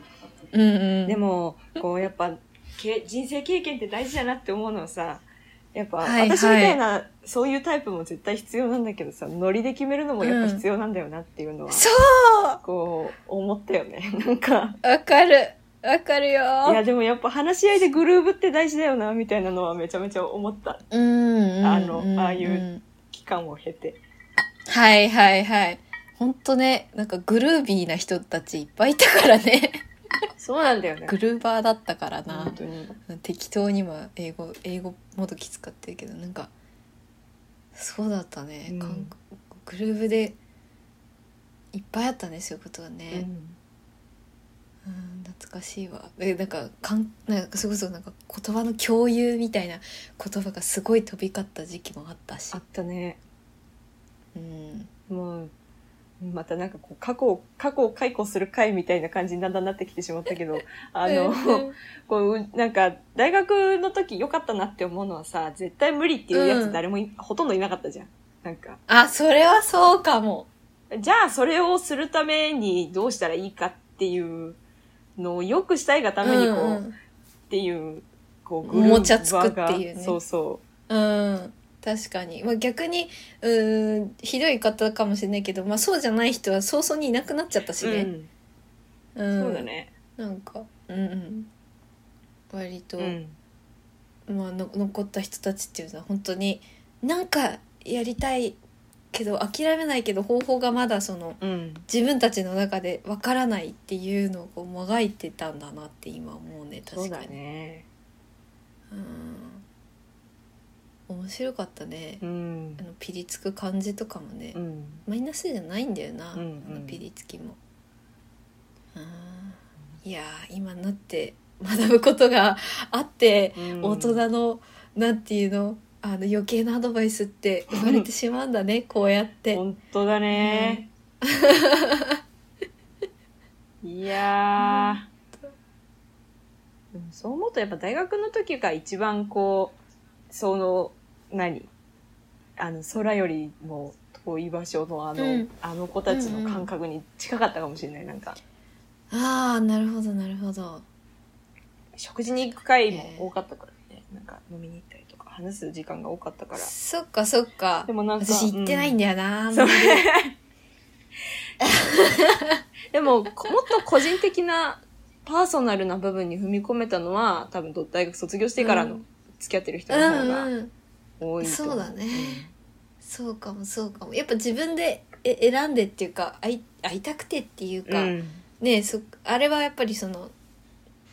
うんうん、でもこうやっぱけ人生経験って大事だなって思うのはさやっぱ、はいはい。私みたいなそういうタイプも絶対必要なんだけどさノリで決めるのもやっぱ必要なんだよなっていうのは、そう。こう思ったよね。なんかわかるわかるよ。いやでもやっぱ話し合いでグルーブって大事だよなみたいなのはめちゃめちゃ思った。うんうんあのああいう期間を経て。はいはいはい。ほんとねなんかグルービーな人たちいっぱいいたからね。そうなんだよね。グルーバーだったからな。本当に。適当には英語英語もどき使ってるけどなんかそうだったね、うん。グルーブでいっぱいあったねそういうことはうね、んうん、懐かしいわ。でなんかかんなんかそれこそなんか言葉の共有みたいな言葉がすごい飛び交った時期もあったし。あったね。うん。もうまたなんかこう過去を過去を解雇する会みたいな感じにだんだんなってきてしまったけど あの、うんこうなんか大学の時良かったなって思うのはさ絶対無理っていうやうん。つ誰もい、ほとんどいなかったじゃん。なんか。あそれはそうかも。じゃあそれをするためにどうしたらいいかっていうのをよくしたいがためにこう、うんっていうこうおもちゃつくっていうね。そうそう。ん。確かに、まあ、逆にうーんひどい方かもしれないけど、まあ、そうじゃない人は早々にいなくなっちゃったしう、ね、うん。うん。そうだね。なんかうんうん。割と、うん。まあ、の残った人たちっていうのは本当になんかやりたいけど諦めないけど方法がまだそのうん。自分たちの中でわからないっていうのをこうもがいてたんだなって今思うね確かに。ね。うん。面白かったね。うん。あのピリつく感じとかもね、うん。マイナスじゃないんだよな、うんうん。あのピリつきも。うん。いやー今なって学ぶことがあって、うん。大人のなんていうのあの余計なアドバイスって 生まれてしまうんだねこうやって本当だね。いやー。でもそう思うとやっぱ大学の時が一番こう、その、何？あの、空よりも遠い場所のあの、うんあの子たちの感覚に近かったかもしれない。なんか、ああなるほどなるほど食事に行く会も多かったからね。なんか飲みに行った話す時間が多かったから。そっかそっか。でもなんか、私行ってないんだだよな、うまり。でも、こもっと個人的な、パーソナルな部分に踏み込めたのは、多分大学卒業してからのうん。付き合ってる人うの方がんうん多いと思そうだね。そうかもそうかも。やっぱ自分でえ選んでっていうか会い会いたくてっていううか、ん。ねそあれはやっぱりその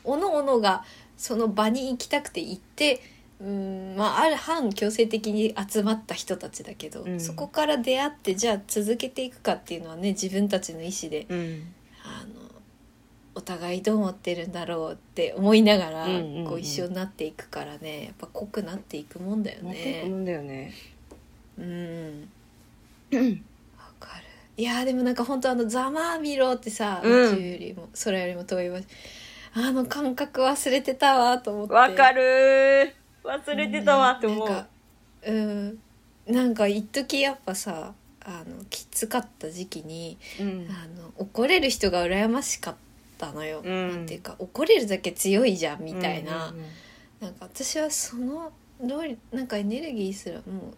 おのおのがその場に行きたくて行ってうんまあある反強制的に集まった人たちだけど、うんそこから出会ってじゃあ続けていくかっていうのはね自分たちの意思でうん。あのお互いどう思ってるんだろうって思いながら、うんうんうんこう一緒になっていくからねやっぱ濃くなっていくもんだよね。もんだよね。うんわかるいやーでもなんか本当あのざまあみろってさ、うん宇宙よりも空よりも遠い場所あの感覚忘れてたわと思ってわかるー。忘れてたわって思う。なんかう。んなんか一時やっぱさあのきつかった時期にうん。あの怒れる人が羨ましかったのよ、うん。なんていうか怒れるだけ強いじゃんみたいな、うんうんうんなんか私はそのなんかエネルギーすらも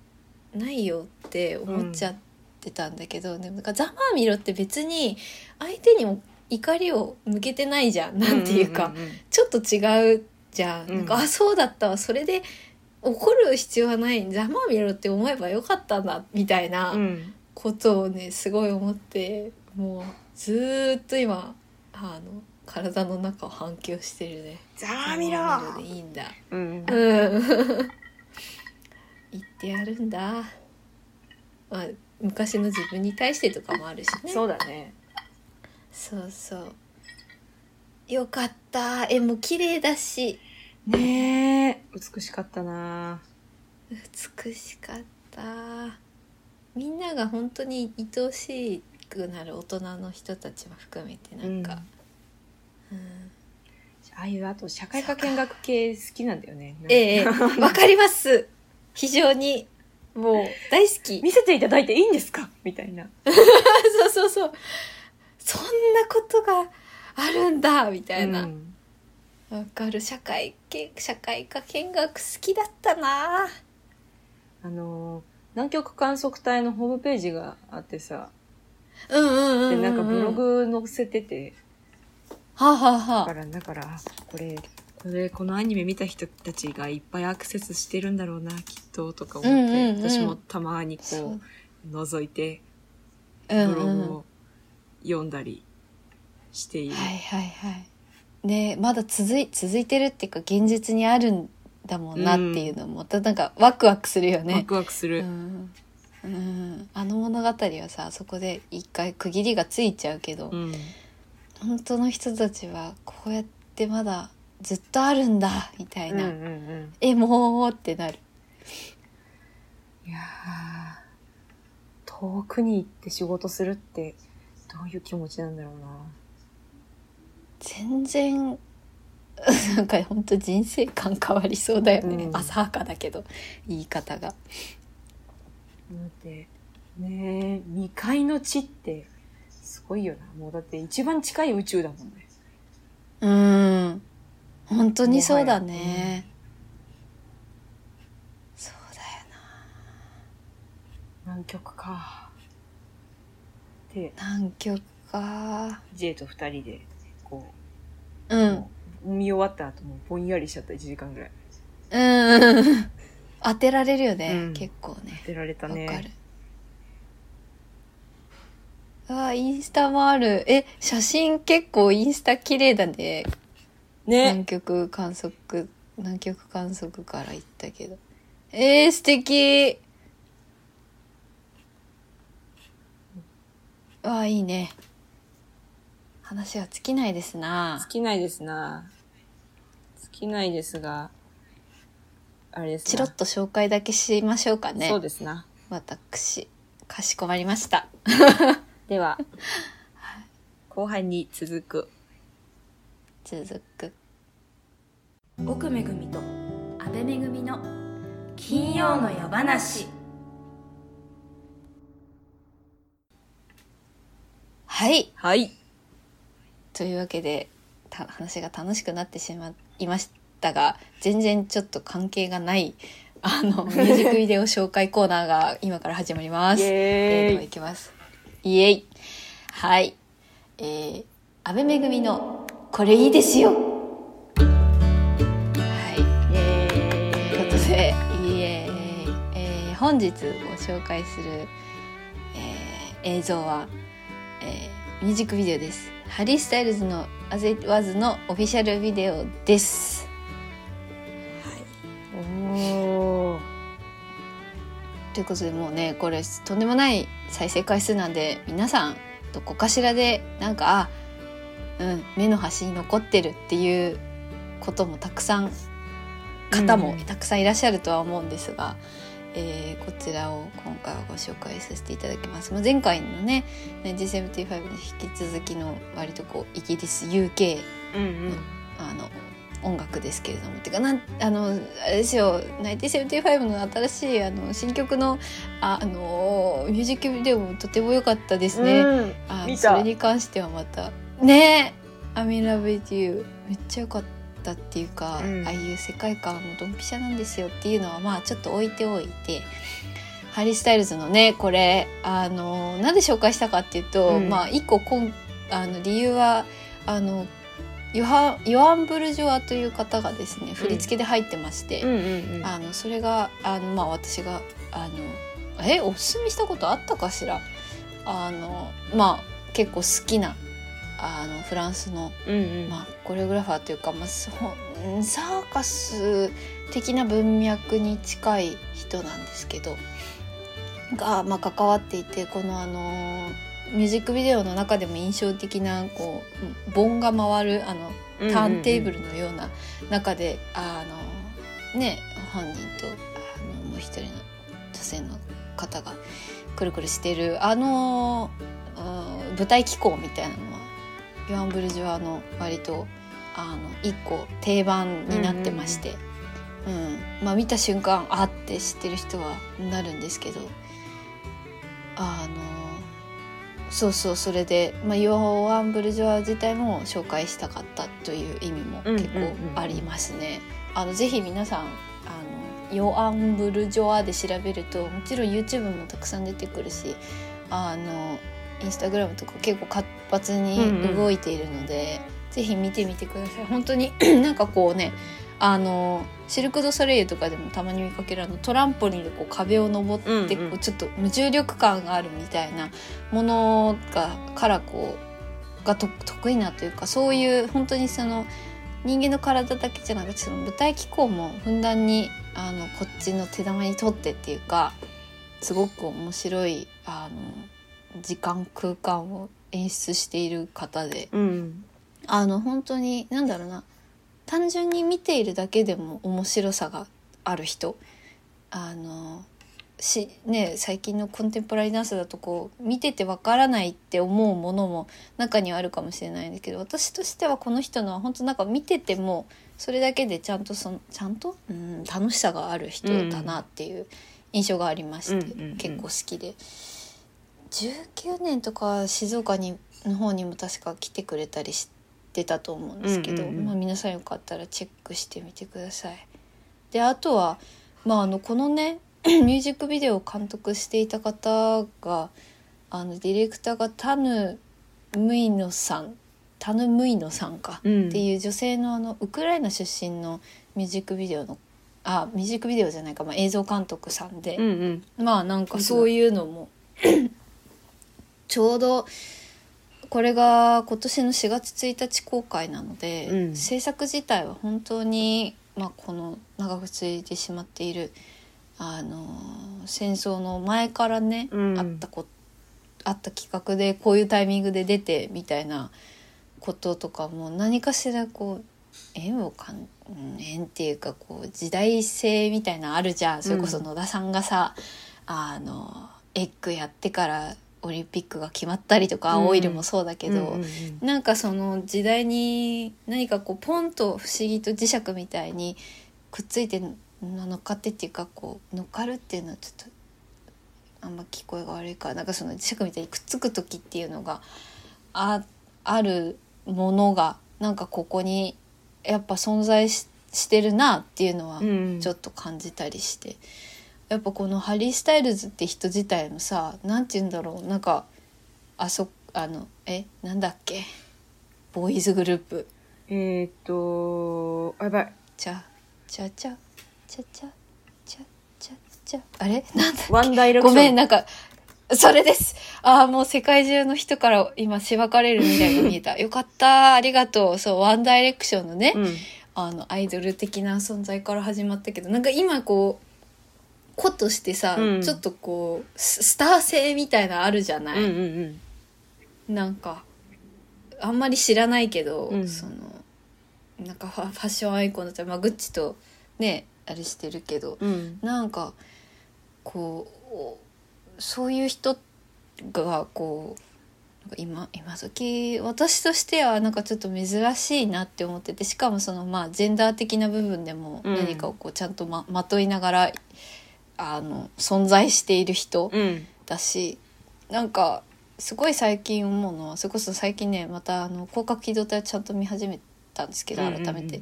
うないよって思っちゃってたんだけど、でもなんかざまあみろって別に相手にも怒りを向けてないじゃん。なんていうか、んんん。ちょっと違うじゃん、うんなんかあそうだったわそれで怒る必要はないざまあみろって思えばよかったんだみたいなうんことをねすごい思ってもうずーっと今あの体の中を反響してるね。ざまみろでいいんだうん。うん。言ってやるんだ。まあ、昔の自分に対してとかもあるしね。そうだね。そうそう。よかった。絵も綺麗だし、ねえ。美しかったな美しかった。みんなが本当に愛おしくなる大人の人たちも含めてなんか、うんああいう、あと、社会科見学系好きなんだよね。ええ、わかります。非常に、もう、大好き。見せていただいていいんですか？みたいな。そうそうそう。そんなことがあるんだみたいな。わ、うんかる。社会系、社会科見学好きだったなあのー、南極観測隊のホームページがあってさ、うんうんうんうん、で、なんかブロ。グ載せてて、はあ、はあはあ、だから、だから、これ、これ、このアニメ見た人たちがいっぱいアクセスしてるんだろうな、きっと、とか思って、うんうんうん私もたまにそうこう、覗いて、うんブロうん。グを読んだりしている。はいはいはい。ねまだ続い、続いてるっていうか、現実にあるんだもんなっていうのも、またなんかワクワクするよワね。クワクする。うん。うん、あの物語はさそこで一回区切りがついちゃうけど、うん。本当の人たちはこうやってまだずっとあるんだみたいな、うんうんうん。えもうってなるいやー遠くに行って仕事するって、どういう気持ちなんだろうな。全然 なんか本当人生観変わりそうだよね、うん。浅はかだけど言い方が。だって、ねえ、未開の地って、すごいよな。もうだって一番近い宇宙だもんね。うん。本当にそうだね、そうだよ南極か。で、な南極か。J と二人で、こうう、ん見終わった後もぼんやりしちゃった1時間ぐらい。うん。当てられるよね、うん。結構ね。当てられたわかる。ね。あーインスタもある。え写真結構インスタ綺麗だね。南ね。極観測南極観測から行ったけど。えー、素敵。わあいいね話は尽きないですな尽きないですな。尽きないですが、あれですなチロッと紹介だけしましょうかねそうですな。私かしこまりました では、後半に続く。続く奥めぐみと阿部めぐみの金曜の夜話はいはい。というわけでた話が楽しくなってしまいましたが全然ちょっと関係がないあのミュージックビデオ紹介コーナーが今から始まります。イエーイえーでは行きます。イエイ。はい。えー、安倍めぐみのこれいいですよ。はい。イというエことで、いええー本日ご紹介する、えー映像は、えーミュージックビデオです。ハリー・スタイルズの「As It Was」のオフィシャルビデオです。ーイおー。ということでもうねこれとんでもない再生回数なんで皆さんどこかしらでなんかあうん目の端に残ってるっていうこともたくさん方もうん。たくさんいらっしゃるとは思うんですが、えーこちらを今回はご紹介させていただきます。まあ、前回のね1975に引き続きの割とこうイギリス UK うんうん。あの音楽ですけれども。てかなんあのあれですよ。1975の新しいあの新曲のああのミュージックビデオもとても良かったですね。うん。あ見た。それに関してはまた。ね。え「I'm in love with you」めっちゃ良かったっていうか、うん。ああいう世界観もドンピシャなんですよっていうのはまあちょっと置いておいて。ハリー・スタイルズのねこれあのなんで紹介したかっていうと、うん。まあ一個こんあの理由はあのヨハヨアン・ブルジョアという方がですね振り付けで入ってまして、あのそれがあの、まあ、私があのえおすすめしたことあったかしら？あのまあ結構好きなあのフランスの、うんうん。まあ、コレオグラファーというか、まあ、サーカス的な文脈に近い人なんですけどが、まあ、関わっていてこのあのミュージックビデオの中でも印象的なこう盆が回るあのターンテーブルのような中で、あのね本人とあのもう一人の女性の方がくるくるしてるあの、うん舞台機構みたいなのはヨアン・ブルジョアの割とあの一個定番になってまして、うんまあ見た瞬間あって知ってる人はなるんですけどあのそうそうそれで、まあ、ヨアン・ブルジョア自体も紹介したかったという意味も結構ありますね。あのぜひ皆さんあのヨアン・ブルジョアで調べるともちろん YouTube もたくさん出てくるしあのインスタグラムとか結構活発に動いているので、ぜひ見てみてください。本当に なんかこうねあのシルク・ドゥ・ソレイユとかでもたまに見かけるあのトランポリンでこう壁を登ってうんうん。こうちょっと無重力感があるみたいなものがからこうがと得意なというかそういう本当にその人間の体だけじゃなくてその舞台機構もふんだんにあのこっちの手玉にとってっていうかすごく面白いあの時間空間を演出している方でうん。あの本当に何だろうな単純に見ているだけでも面白さがある人。あのしね最近のコンテンポラリーダンスだとこう見ててわからないって思うものも中にはあるかもしれないんだけど私としてはこの人のは本当なんか見ててもそれだけでちゃんとそのちゃんと、うん、楽しさがある人だなっていう印象がありまして、うんうんうん。結構好きで19年とか静岡にの方にも確か来てくれたりしてたと思うんですけど、まあ、皆さんよかったらチェックしてみてください。であとは、まあ、あのこのね ミュージックビデオを監督していた方があのディレクターがタヌ・ムイノさんタヌ・ムイノさんか、うん。っていう女性のあのウクライナ出身のミュージックビデオのあミュージックビデオじゃないか、まあ、映像監督さんで、うんうん。まあなんかそういうのもちょうどこれが今年の4月1日公開なので、うん。制作自体は本当に、まあ、この長く続いてしまっているあの戦争の前からね、うん。あったこあった企画でこういうタイミングで出てみたいなこととかも何かしらこう縁をかんうん縁っていうかこう時代性みたいなのあるじゃん。それこそ野田さんがさ、あのエッグやってからオリンピックが決まったりとか、うん。オイルもそうだけど、うんうんうんなんかその時代に何かこうポンと不思議と磁石みたいにくっついて乗っかってっていうかこう乗っかるっていうのはちょっとあんま聞こえが悪いからなんかその磁石みたいにくっつく時っていうのがああるものがなんかここにやっぱ存在ししてるなっていうのはうん。ちょっと感じたりして、やっぱこのハリー・スタイルズって人自体もさ何て言うんだろう。なんかあそあのえなんだっけ。ボーイズグループ。えーっとあやばい。ちゃちゃちゃちゃちゃちゃちゃちゃ。あれ？なんだっけ。ワンダイレクション。ごめんなんかそれです。ああもう世界中の人から今しばかれる未来が見えた。よかった。ありがとう。そうワンダイレクションのね、うん。あのアイドル的な存在から始まったけどなんか今こう子としてさ、うん。ちょっとこうススター性みたいなあるじゃない、うんうんうん。なんかあんまり知らないけど、うん。そのなんかファファッションアイコンだったら、まあ、グッチとねあれしてるけどうん。なんかこうおそういう人がこうなんか今今時私としてはなんかちょっと珍しいなって思っててしかもそのまあジェンダー的な部分でもうん。何かをこうちゃんとままといながら、あの存在している人うん。だしなんかすごい最近思うのはそれこそ最近ねまたあの広角機動隊をちゃんと見始めたんですけどうんうんうん。改めて、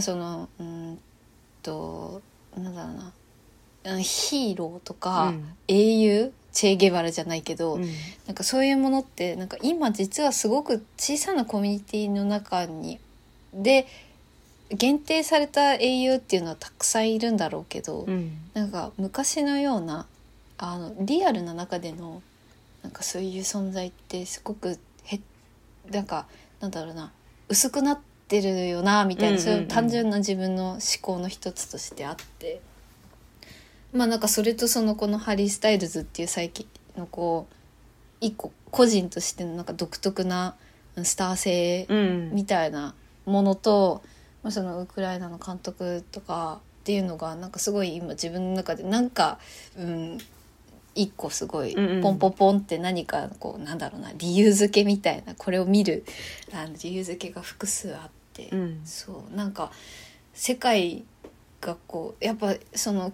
そのうーんとなんだろうな。あのヒーローとか、うん。英雄チェ・ゲバラじゃないけど、うん。なんかそういうものってなんか今実はすごく小さなコミュニティの中にで限定された英雄っていうのはたくさんいるんだろうけど、うん。なんか昔のようなあのリアルな中でのなんかそういう存在ってすごくへなんかなんだろうな薄くなってるよなみたいな、うんうんうん。そういう単純な自分の思考の一つとしてあって。まあなんかそれとそのこのハリー・スタイルズっていう最近のこう一個個人としてのなんか独特なスター性うん。みたいなものと、まあ、そのウクライナの監督とかっていうのがなんかすごい今自分の中でなんか、うん、一個すごいポンポンポンって何かこうなんだろうな理由付けみたいなこれを見るあの理由付けが複数あって、うん。そうなんか世界がこうやっぱその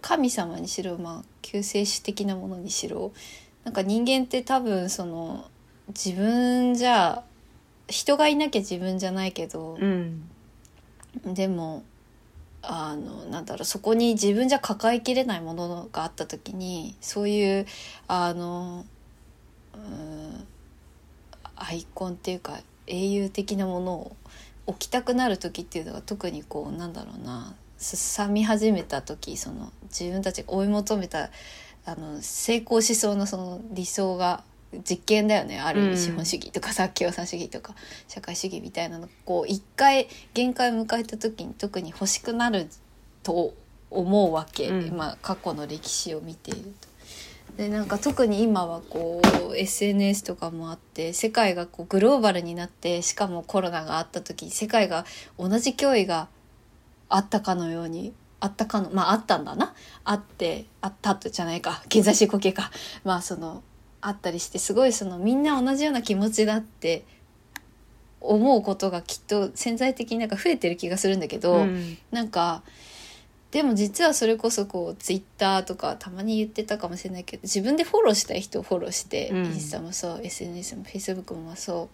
神様にしろ、まあ、救世主的なものにしろなんか人間って多分その自分じゃ人がいなきゃ自分じゃないけど、うんでもあのなんだろうそこに自分じゃ抱えきれないものがあった時にそういうあのうんアイコンっていうか英雄的なものを置きたくなる時っていうのが特にこうなんだろうなすさみ始めた時その自分たちが追い求めたあの成功しそうなその理想が実験だよねある意うん。味資本主義とかさ共産主義とか社会主義みたいなのこう一回限界を迎えた時に特に欲しくなると思うわけ、うん。まあ過去の歴史を見ていると。でなんか特に今はこう SNS とかもあって世界がこうグローバルになってしかもコロナがあった時世界が同じ脅威があったかのようにあったかのまああったんだな。あってあったとじゃないか。経済進行形か。まあそのあったりしてすごいそのみんな同じような気持ちだって思うことがきっと潜在的になんか増えてる気がするんだけど、うん。なんかでも実はそれこそこうツイッターとかたまに言ってたかもしれないけど自分でフォローしたい人をフォローして、うん。インスタもそう SNS も Facebook もそ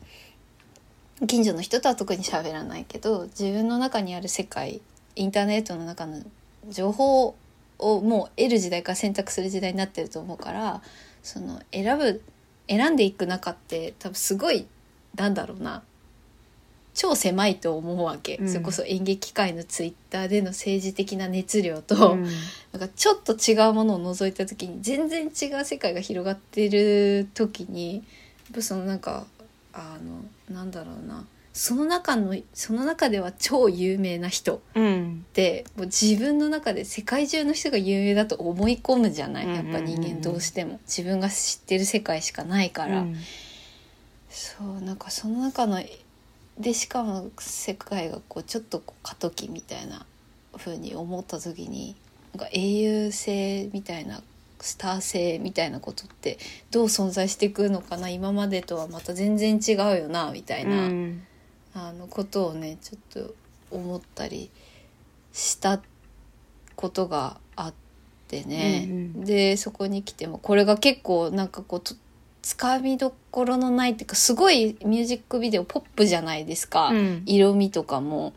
う近所の人とは特に喋らないけど自分の中にある世界インターネットの中の情報をもう得る時代から選択する時代になってると思うからその選ぶ選んでいく中って多分すごいなんだろうな。超狭いと思うわけ、うん。それこそ演劇界のツイッターでの政治的な熱量と、うん。なんかちょっと違うものを覗いた時に全然違う世界が広がってる時にやっぱそのなんかあのなんだろうなその中のその中では超有名な人うん。ってもう自分の中で世界中の人が有名だと思い込むじゃない？やっぱ人間どうしても。自分が知ってる世界しかないから、うん。そうなんかその中のでしかも世界がこうちょっとこう過渡期みたいな風に思った時になんか英雄性みたいなスター性みたいなことってどう存在していくのかな？今までとはまた全然違うよなみたいな、うんあのことをねちょっと思ったりしたことがあってね、うんうんでそこに来てもこれが結構なんかこうとつかみどころのないっていうかすごいミュージックビデオポップじゃないですか、うん色味とかも。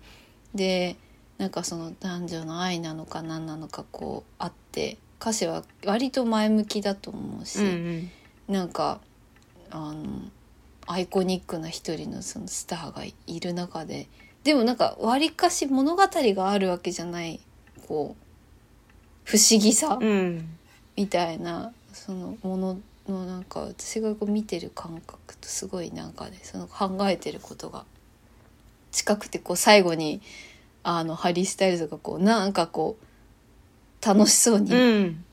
でなんかその男女の愛なのか何なのかこうあって歌詞は割と前向きだと思うし。うんなんかあのアイコニックな一人のそのスターがいる中ででもなんかわりかし物語があるわけじゃないこう不思議さうん。みたいなそのもののなんか私がこう見てる感覚とすごいなんかねその考えてることが近くてこう最後にあのハリー・スタイルズがこうなんかこう楽しそうにうん。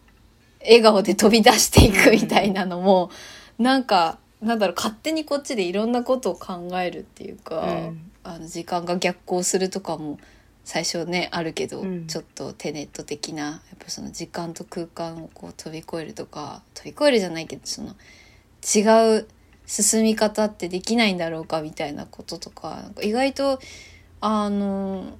笑顔で飛び出していくみたいなのも、なんかなんだろう勝手にこっちでいろんなことを考えるっていうか、うん。あの時間が逆行するとかも最初ねあるけど、うん。ちょっとテネット的なやっぱその時間と空間をこう飛び越えるとか飛び越えるじゃないけどその違う進み方ってできないんだろうかみたいなこととかなんか意外とあの思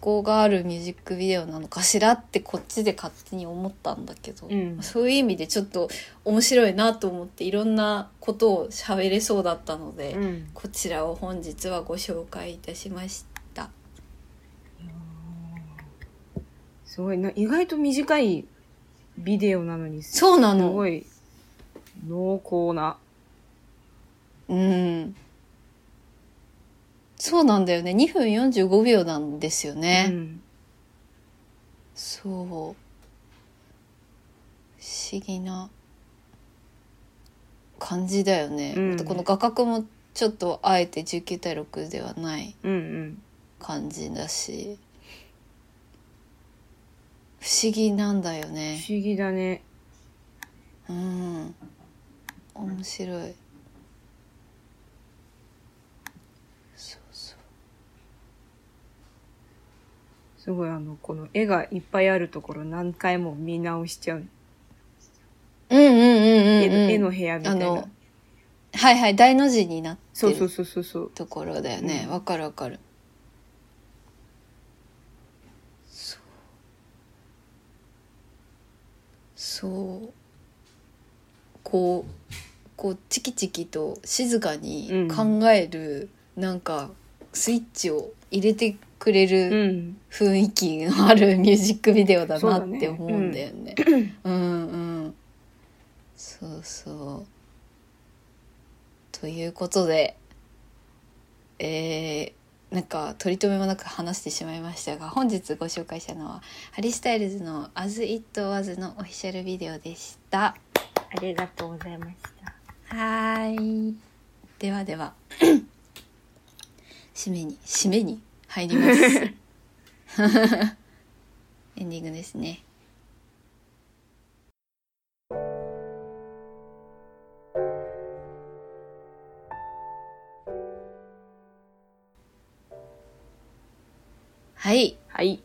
考があるミュージックビデオなのかしらってこっちで勝手に思ったんだけど、うんそういう意味でちょっと面白いなと思っていろんなことを喋れそうだったので、うんこちらを本日はご紹介いたしました。すごいな意外と短いビデオなのにすそうなの。ごい濃厚なうん。そうなんだよね。2分45秒なんですよね。うんそう。不思議な感じだよね。うんあとこの画角もちょっとあえて19対6ではない感じだし。不思議なんだよね。不思議だねうん。面白い。そうそう。すごいあのこの絵がいっぱいあるところ何回も見直しちゃう、うんうんうんうん、うん。絵の絵の部屋みたいな。はいはい大の字になってる。そうそうそうそうところだよね。うん。わ、かるわかる。そう。そう。こうこうチキチキと静かに考える、なんかスイッチを入れてくれうるん雰囲気のある ミュージックビデオだなって思うんだよね。うんうん。そうそう。ということで、えー、なんか取り留めもなく話してしまいましたが本日ご紹介したのはハリー・スタイルズの「As It Was」のオフィシャルビデオでした。ありがとうございましたはーい。ではでは 締めに締めに入ります。エンディングですね。はい。はい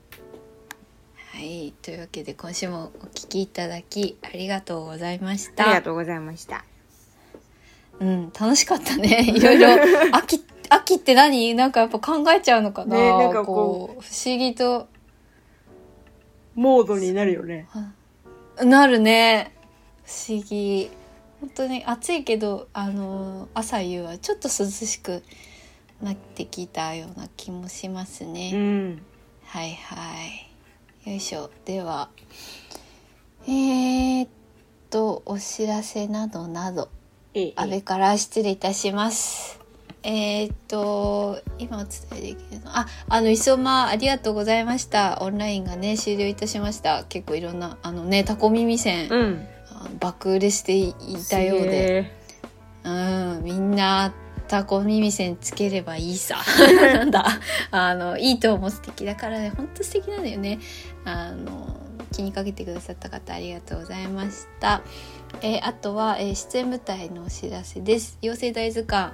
はい。というわけで今週もお聞きいただきありがとうございましありた。がとうございましたうん、楽しかったね。いろいろ、秋、秋って何？なんかやっぱ考えちゃうのかな、ねなんかこう、不思議とモードになるよねなるね。不思議。本当に暑いけど、あの、朝夕はちょっと涼しくなってきたような気もしますね。うんはいはい。よいしょ。では、えー、っと、お知らせなどなど。ええ安倍から失礼いたします。えーっと、今お伝えできるの？あ、あの、磯間ありがとうございました。オンラインがね、終了いたしました。結構いろんな、あのね、タコ耳線、うん爆売れしていたようで、すうん、みんな、タコ耳線つければいいさ。なんだ、あの、いいと思う素敵だからね、ほんと素敵なんだよね。あの、気にかけてくださった方ありがとうございました。えーあとは、えー出演舞台のお知らせです。妖精大図鑑、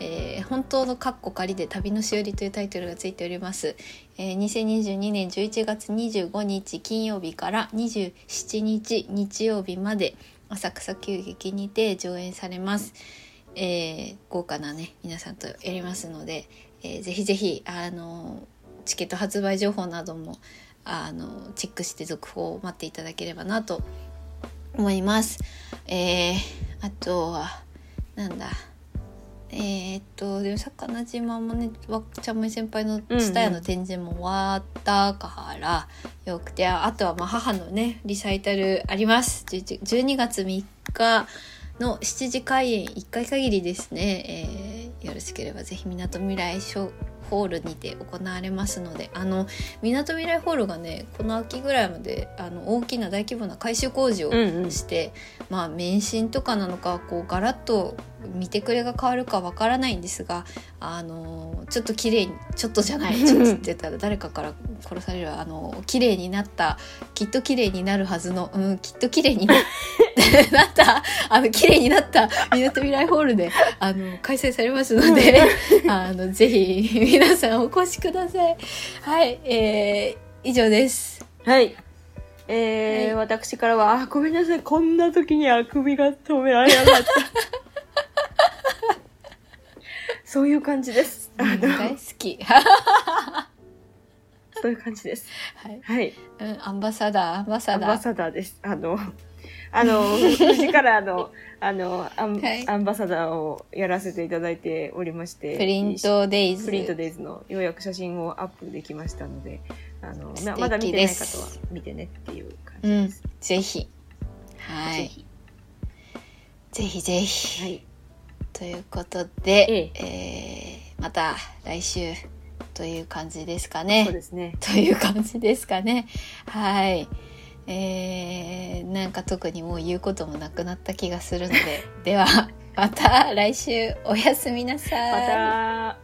えー本当のカッコ仮で旅のしおりというタイトルがついております。えー2022年11月25日金曜日から27日日曜日まで浅草急劇にて上演されます。えー豪華なね皆さんとやりますので、えーぜひぜひあのチケット発売情報などもあのチェックして続報を待っていただければなと思います。えー、あとはなんだえー、っとでも魚島もねわちゃんもい先輩のうんうん蔦屋の展示も終わったからよくてあとはまあ母のねリサイタルあります。11 12月3日の7時開演1回限りですね、えー、よろしければぜひみなとみらいホールにて行われますのであのみなとみらいホールがねこの秋ぐらいまであの大きな大規模な改修工事をして、まあ免震とかなのかこうガラッと見てくれが変わるかわからないんですがあのちょっと綺麗にちょっとじゃないちょっとって言ったら誰かから殺されるあの綺麗になったきっと綺麗になるはずのうんきっと綺麗にな なったあの綺麗になったみなとみらいホールであの開催されますのであのぜひ皆さんお越しくださいはいえー、以上ですはい。えーはい私からは、あ、ごめんなさい。こんな時にあくびが止められなかった。そういう感じです。あの、大好き そういう感じです。はい、はい。うん、アンバサダーアンバアサダーンバサダーです。あの、あの、富士からの、あの、アン,、はいアンバサダーをやらせていただいておりまして、プリントデイズプリントデイズのようやく写真をアップできましたので、あの、ままだ見てない方は見てねっていう感うんじです。ぜひはいぜひ。ぜひぜひ、はい。ということで、ええ。ーまた来週という感じですかそうねですね。という感じですかね。はい。えー、なんか特にもう言うこともなくなった気がするので。ではまた来週おやすみなさい。また、